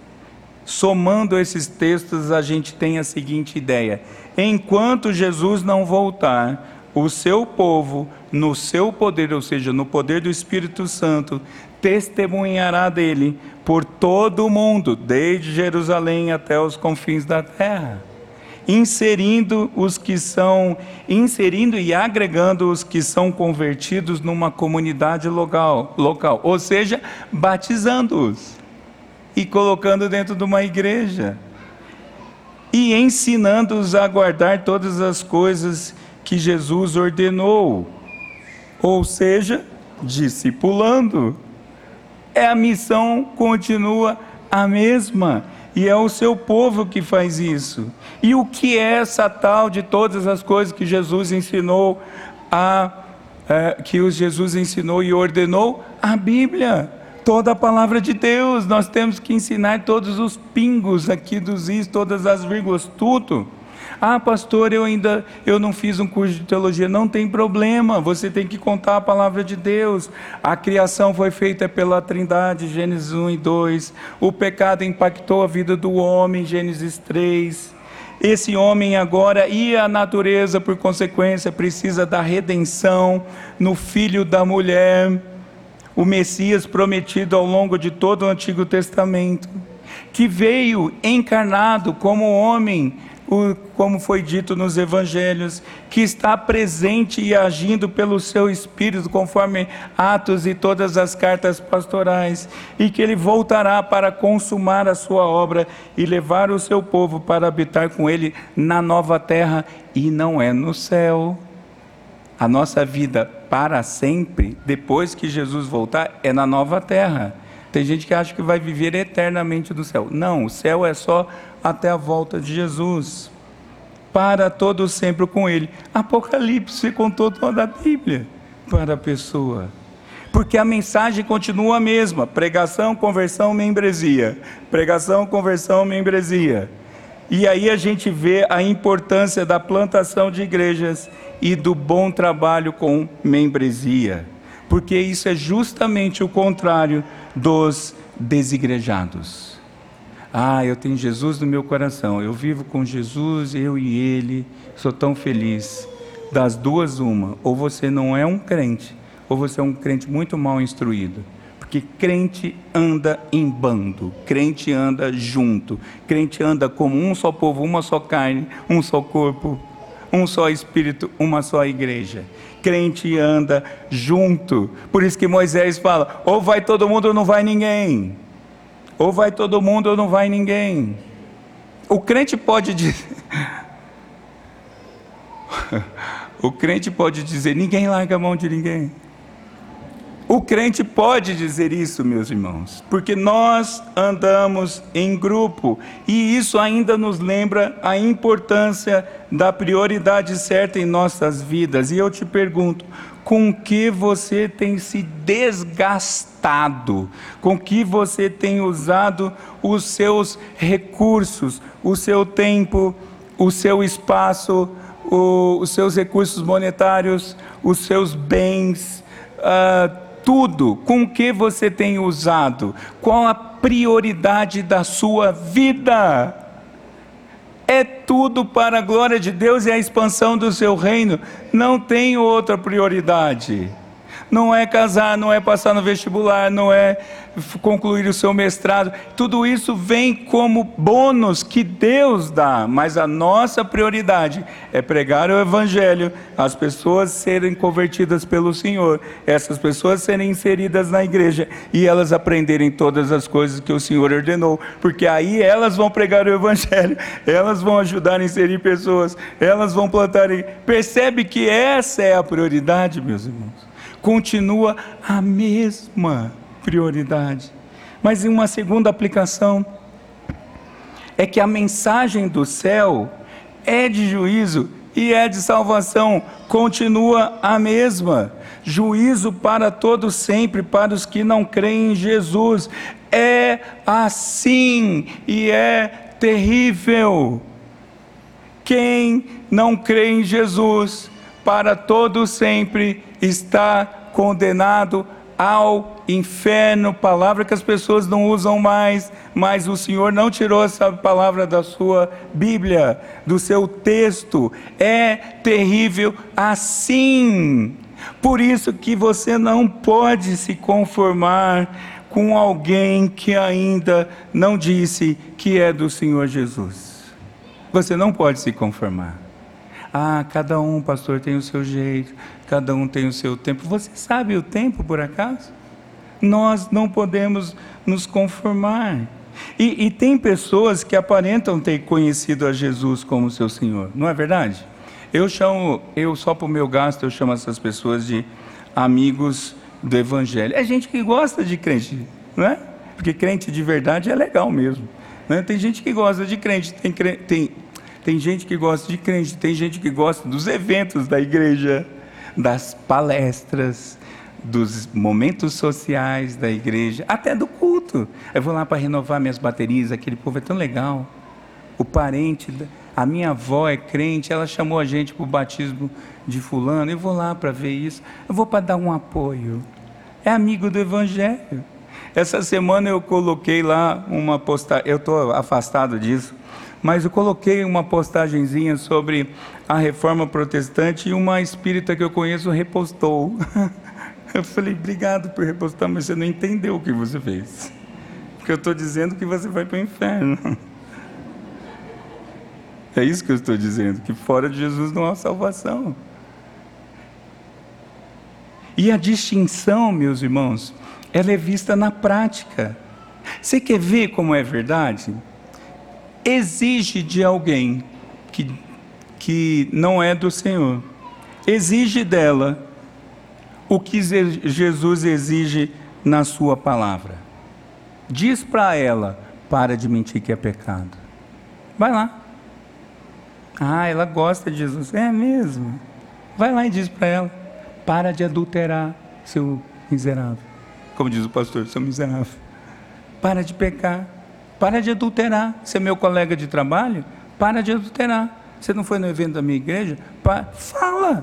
Somando esses textos, a gente tem a seguinte ideia: enquanto Jesus não voltar, o seu povo, no seu poder, ou seja, no poder do Espírito Santo, testemunhará dele por todo o mundo, desde Jerusalém até os confins da terra, inserindo os que são, inserindo e agregando os que são convertidos numa comunidade local, local, ou seja, batizando-os e colocando dentro de uma igreja. E ensinando-os a guardar todas as coisas que Jesus ordenou. Ou seja, discipulando. É a missão continua a mesma. E é o seu povo que faz isso. E o que é essa tal de todas as coisas que Jesus ensinou a é, que Jesus ensinou e ordenou? A Bíblia, toda a palavra de Deus. Nós temos que ensinar todos os pingos aqui dos is, todas as vírgulas, tudo. Ah, pastor, eu ainda eu não fiz um curso de teologia. Não tem problema, você tem que contar a palavra de Deus. A criação foi feita pela Trindade, Gênesis 1 e 2. O pecado impactou a vida do homem, Gênesis 3. Esse homem agora e a natureza, por consequência, precisa da redenção no filho da mulher, o Messias prometido ao longo de todo o Antigo Testamento, que veio encarnado como homem como foi dito nos evangelhos, que está presente e agindo pelo seu espírito, conforme Atos e todas as cartas pastorais, e que ele voltará para consumar a sua obra e levar o seu povo para habitar com ele na nova terra, e não é no céu. A nossa vida para sempre, depois que Jesus voltar, é na nova terra. Tem gente que acha que vai viver eternamente do céu. Não, o céu é só até a volta de Jesus. Para todo sempre com Ele. Apocalipse contou toda a Bíblia para a pessoa. Porque a mensagem continua a mesma: pregação, conversão, membresia. Pregação, conversão, membresia. E aí a gente vê a importância da plantação de igrejas e do bom trabalho com membresia. Porque isso é justamente o contrário dos desigrejados. Ah, eu tenho Jesus no meu coração, eu vivo com Jesus, eu e Ele, sou tão feliz. Das duas, uma: ou você não é um crente, ou você é um crente muito mal instruído. Porque crente anda em bando, crente anda junto, crente anda como um só povo, uma só carne, um só corpo, um só espírito, uma só igreja. Crente anda junto. Por isso que Moisés fala: ou vai todo mundo ou não vai ninguém. Ou vai todo mundo ou não vai ninguém. O crente pode dizer. o crente pode dizer: ninguém larga a mão de ninguém. O crente pode dizer isso, meus irmãos, porque nós andamos em grupo e isso ainda nos lembra a importância da prioridade certa em nossas vidas. E eu te pergunto: com que você tem se desgastado, com que você tem usado os seus recursos, o seu tempo, o seu espaço, o, os seus recursos monetários, os seus bens, uh, tudo, com que você tem usado, qual a prioridade da sua vida? É tudo para a glória de Deus e a expansão do seu reino. Não tem outra prioridade. Não é casar, não é passar no vestibular, não é concluir o seu mestrado. Tudo isso vem como bônus que Deus dá, mas a nossa prioridade é pregar o Evangelho, as pessoas serem convertidas pelo Senhor, essas pessoas serem inseridas na igreja e elas aprenderem todas as coisas que o Senhor ordenou, porque aí elas vão pregar o Evangelho, elas vão ajudar a inserir pessoas, elas vão plantar. Percebe que essa é a prioridade, meus irmãos? Continua a mesma prioridade. Mas em uma segunda aplicação, é que a mensagem do céu é de juízo e é de salvação, continua a mesma. Juízo para todos sempre, para os que não creem em Jesus. É assim e é terrível. Quem não crê em Jesus, para todos sempre está condenado ao inferno, palavra que as pessoas não usam mais, mas o Senhor não tirou essa palavra da sua Bíblia, do seu texto. É terrível assim. Por isso que você não pode se conformar com alguém que ainda não disse que é do Senhor Jesus. Você não pode se conformar. Ah, cada um, pastor, tem o seu jeito, cada um tem o seu tempo. Você sabe o tempo, por acaso? Nós não podemos nos conformar. E, e tem pessoas que aparentam ter conhecido a Jesus como seu Senhor, não é verdade? Eu chamo, eu só para o meu gasto, eu chamo essas pessoas de amigos do Evangelho. É gente que gosta de crente, não é? Porque crente de verdade é legal mesmo. Né? Tem gente que gosta de crente, tem, tem, tem gente que gosta de crente, tem gente que gosta dos eventos da igreja, das palestras, dos momentos sociais da igreja, até do culto. Eu vou lá para renovar minhas baterias, aquele povo é tão legal. O parente, a minha avó é crente, ela chamou a gente para o batismo de fulano, eu vou lá para ver isso, eu vou para dar um apoio. É amigo do evangelho. Essa semana eu coloquei lá uma postagem, eu estou afastado disso, mas eu coloquei uma postagenzinha sobre a reforma protestante e uma espírita que eu conheço repostou. Eu falei, obrigado por repostar, mas você não entendeu o que você fez. Porque eu estou dizendo que você vai para o inferno. É isso que eu estou dizendo, que fora de Jesus não há salvação. E a distinção, meus irmãos, ela é vista na prática. Você quer ver como é verdade? Exige de alguém que, que não é do Senhor, exige dela o que Jesus exige na Sua palavra. Diz para ela: para de mentir que é pecado. Vai lá. Ah, ela gosta de Jesus. É mesmo. Vai lá e diz para ela: para de adulterar, seu miserável. Como diz o pastor, seu miserável. Para de pecar. Para de adulterar. Você é meu colega de trabalho? Para de adulterar. Você não foi no evento da minha igreja? Pa fala.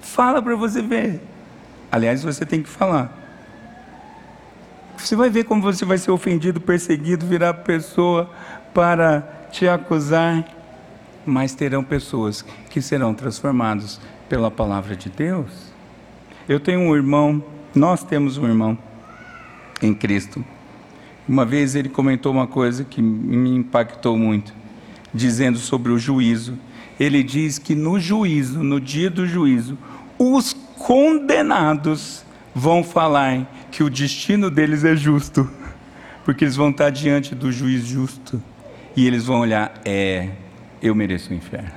Fala para você ver. Aliás, você tem que falar. Você vai ver como você vai ser ofendido, perseguido, virar pessoa para te acusar. Mas terão pessoas que serão transformados pela palavra de Deus. Eu tenho um irmão, nós temos um irmão em Cristo. Uma vez ele comentou uma coisa que me impactou muito, dizendo sobre o juízo. Ele diz que no juízo, no dia do juízo, os condenados vão falar que o destino deles é justo, porque eles vão estar diante do juiz justo e eles vão olhar: é, eu mereço o inferno.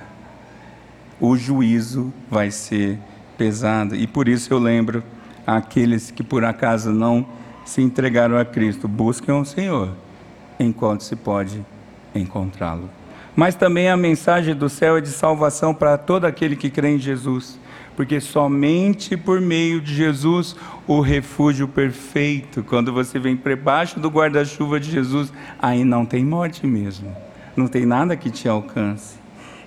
O juízo vai ser pesado e por isso eu lembro aqueles que por acaso não se entregaram a Cristo, busquem o Senhor enquanto se pode encontrá-lo. Mas também a mensagem do céu é de salvação para todo aquele que crê em Jesus porque somente por meio de Jesus o refúgio perfeito, quando você vem para baixo do guarda-chuva de Jesus, aí não tem morte mesmo, não tem nada que te alcance.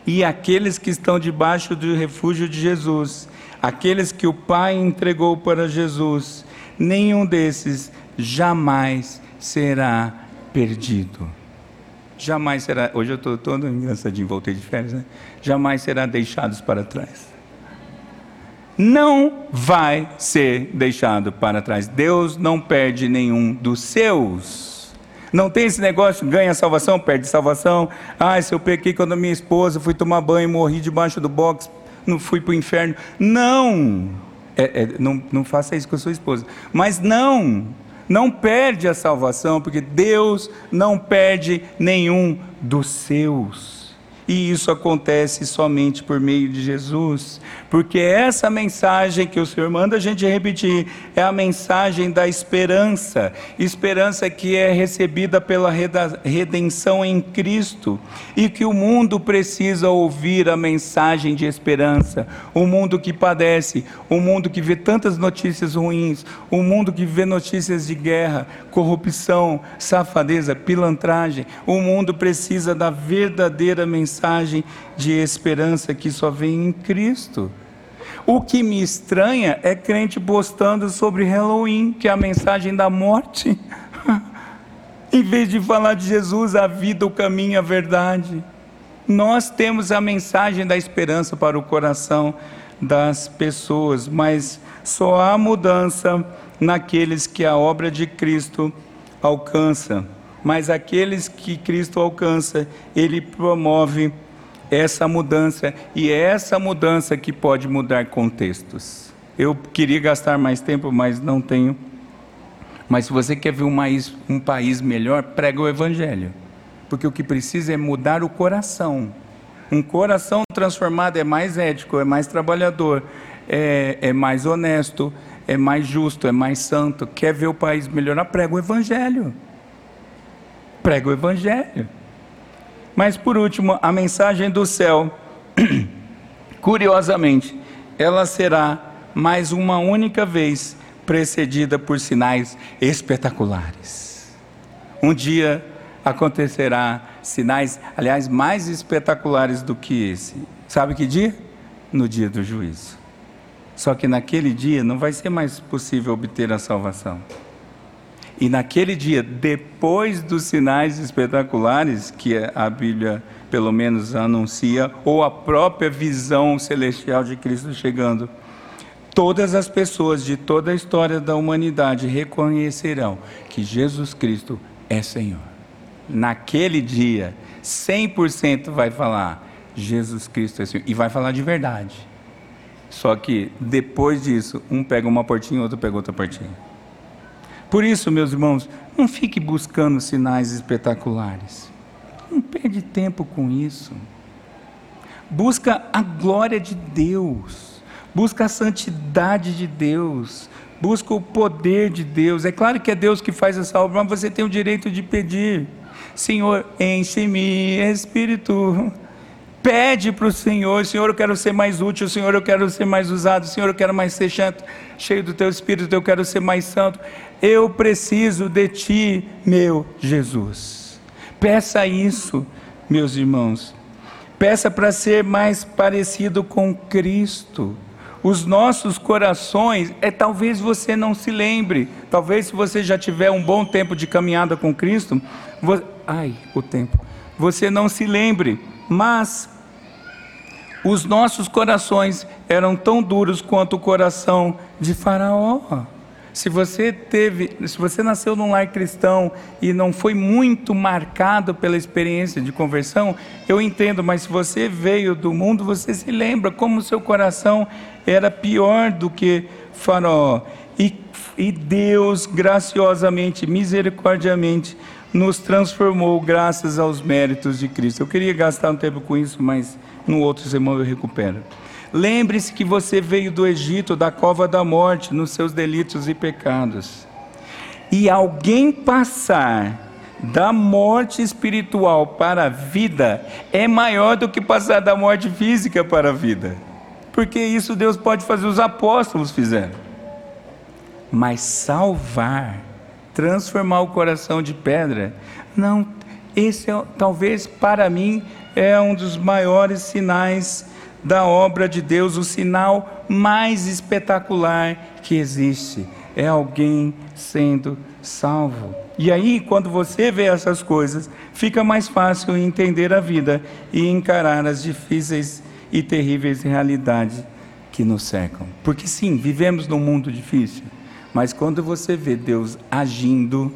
E aqueles que estão debaixo do refúgio de Jesus, aqueles que o Pai entregou para Jesus, nenhum desses jamais será perdido. Jamais será. Hoje eu estou todo engraçadinho, voltei de férias, né? Jamais será deixados para trás não vai ser deixado para trás. Deus não perde nenhum dos seus. Não tem esse negócio, ganha salvação, perde salvação. Ah, se eu pequei quando minha esposa fui tomar banho, morri debaixo do box, não fui para o inferno. Não. É, é, não, não faça isso com a sua esposa. Mas não, não perde a salvação, porque Deus não perde nenhum dos seus. E isso acontece somente por meio de Jesus, porque essa mensagem que o Senhor manda a gente repetir é a mensagem da esperança, esperança que é recebida pela redenção em Cristo e que o mundo precisa ouvir a mensagem de esperança. O mundo que padece, o mundo que vê tantas notícias ruins, o mundo que vê notícias de guerra, corrupção, safadeza, pilantragem, o mundo precisa da verdadeira mensagem mensagem de esperança que só vem em Cristo. O que me estranha é crente postando sobre Halloween, que é a mensagem da morte, em vez de falar de Jesus, a vida, o caminho, a verdade. Nós temos a mensagem da esperança para o coração das pessoas, mas só há mudança naqueles que a obra de Cristo alcança mas aqueles que Cristo alcança, ele promove essa mudança e é essa mudança que pode mudar contextos. Eu queria gastar mais tempo, mas não tenho. Mas se você quer ver um país, um país melhor, prega o Evangelho, porque o que precisa é mudar o coração. Um coração transformado é mais ético, é mais trabalhador, é, é mais honesto, é mais justo, é mais santo, quer ver o país melhorar, prega o Evangelho. Prega o Evangelho. Mas por último, a mensagem do céu, curiosamente, ela será mais uma única vez precedida por sinais espetaculares. Um dia acontecerá sinais, aliás, mais espetaculares do que esse. Sabe que dia? No dia do juízo. Só que naquele dia não vai ser mais possível obter a salvação. E naquele dia, depois dos sinais espetaculares que a Bíblia pelo menos anuncia, ou a própria visão celestial de Cristo chegando, todas as pessoas de toda a história da humanidade reconhecerão que Jesus Cristo é Senhor. Naquele dia, 100% vai falar Jesus Cristo é Senhor e vai falar de verdade. Só que depois disso, um pega uma portinha, outro pega outra portinha. Por isso, meus irmãos, não fique buscando sinais espetaculares. Não perde tempo com isso. Busca a glória de Deus. Busca a santidade de Deus. Busca o poder de Deus. É claro que é Deus que faz essa obra, mas você tem o direito de pedir. Senhor, enche-me, Espírito Pede para o Senhor, Senhor, eu quero ser mais útil, Senhor, eu quero ser mais usado, Senhor, eu quero mais ser cheio do Teu Espírito, eu quero ser mais santo. Eu preciso de Ti, meu Jesus. Peça isso, meus irmãos. Peça para ser mais parecido com Cristo. Os nossos corações, é talvez você não se lembre, talvez se você já tiver um bom tempo de caminhada com Cristo, você, ai, o tempo. Você não se lembre, mas os nossos corações eram tão duros quanto o coração de Faraó. Se você teve, se você nasceu num lar cristão e não foi muito marcado pela experiência de conversão, eu entendo, mas se você veio do mundo, você se lembra como seu coração era pior do que Faraó. E, e Deus graciosamente, misericordiamente, nos transformou graças aos méritos de Cristo. Eu queria gastar um tempo com isso, mas no outro sermão eu recupero. Lembre-se que você veio do Egito, da cova da morte, nos seus delitos e pecados. E alguém passar da morte espiritual para a vida é maior do que passar da morte física para a vida. Porque isso Deus pode fazer, os apóstolos fizeram. Mas salvar, transformar o coração de pedra, não, esse é talvez para mim é um dos maiores sinais da obra de Deus, o sinal mais espetacular que existe. É alguém sendo salvo. E aí, quando você vê essas coisas, fica mais fácil entender a vida e encarar as difíceis e terríveis realidades que nos cercam. Porque sim, vivemos num mundo difícil, mas quando você vê Deus agindo,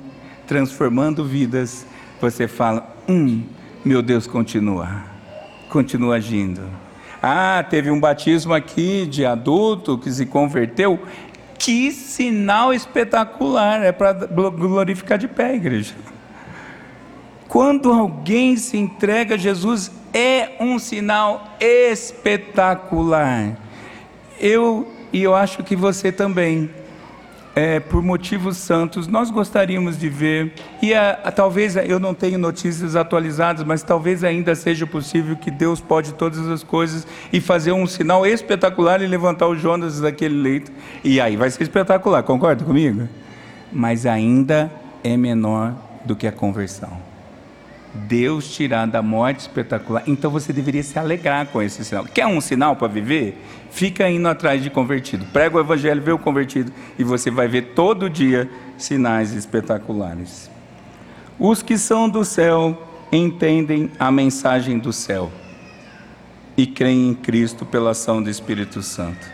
transformando vidas, você fala: hum, meu Deus continua, continua agindo. Ah, teve um batismo aqui de adulto que se converteu. Que sinal espetacular! É para glorificar de pé, igreja. Quando alguém se entrega a Jesus, é um sinal espetacular. Eu e eu acho que você também é, por motivos santos, nós gostaríamos de ver, e a, a, talvez eu não tenho notícias atualizadas, mas talvez ainda seja possível que Deus pode todas as coisas e fazer um sinal espetacular e levantar o Jonas daquele leito. E aí vai ser espetacular, concorda comigo? Mas ainda é menor do que a conversão. Deus tirar da morte espetacular. Então você deveria se alegrar com esse sinal. Quer um sinal para viver? Fica indo atrás de convertido. Prega o evangelho, vê o convertido e você vai ver todo dia sinais espetaculares. Os que são do céu entendem a mensagem do céu e creem em Cristo pela ação do Espírito Santo.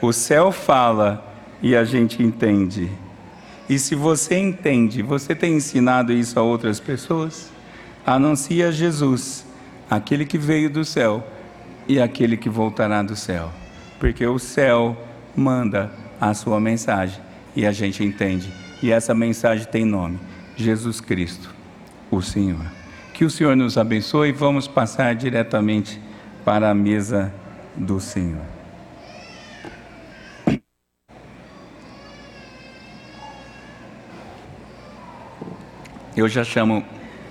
O céu fala e a gente entende. E se você entende, você tem ensinado isso a outras pessoas? anuncia Jesus, aquele que veio do céu e aquele que voltará do céu porque o céu manda a sua mensagem e a gente entende. E essa mensagem tem nome: Jesus Cristo, o Senhor. Que o Senhor nos abençoe e vamos passar diretamente para a mesa do Senhor. Eu já chamo